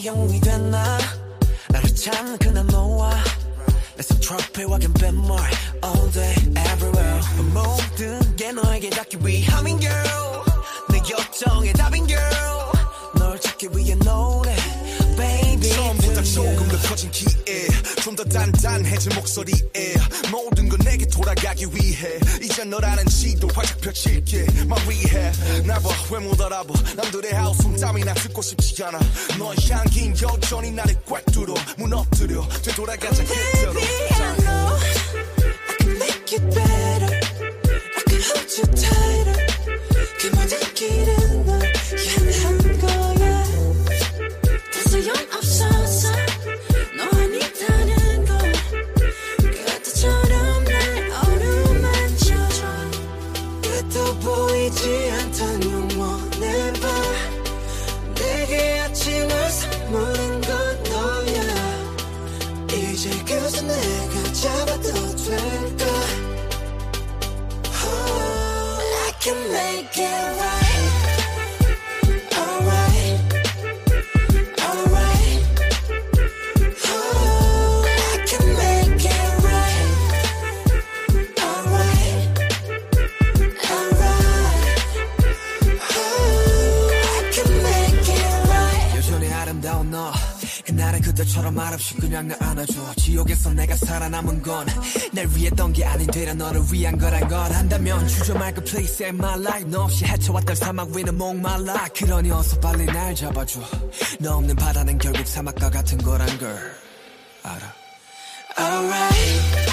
영웅이 됐나 나를 찾는 그날 너와 내손 트로피와 갬뱀물 All day everywhere 모든 게 너에게 닿기 위함인 girl 내 요청의 답인 girl 널 찾기 위해 노 조금 더 커진 기에 좀 더 단단해진 목소리에 모든 건 내게 돌아가기 위해 이제 너라는 지도 활짝 펼칠게 말 위해 나봐왜 못 알아봐 남들의 하우스 땀이나 듣고 싶지 않아 너의 향긴 여전히 나를 꽉 뚫어 무너뜨려 되돌아가자 Baby, I know I can make it better. I can hold you tighter. 그 모든 길은 말없이 그냥 날 안아줘. 지옥에서 내가 살아남은 건 날 위했던 게 아닌 되려 너를 위한 거란 걸 한다면 주저 말고 please save my life. 너 없이 헤쳐왔던 사막 위는 목말라 그러니 어서 빨리 날 잡아줘. 너 없는 바다는 결국 사막과 같은 거란 걸 알아. Alright,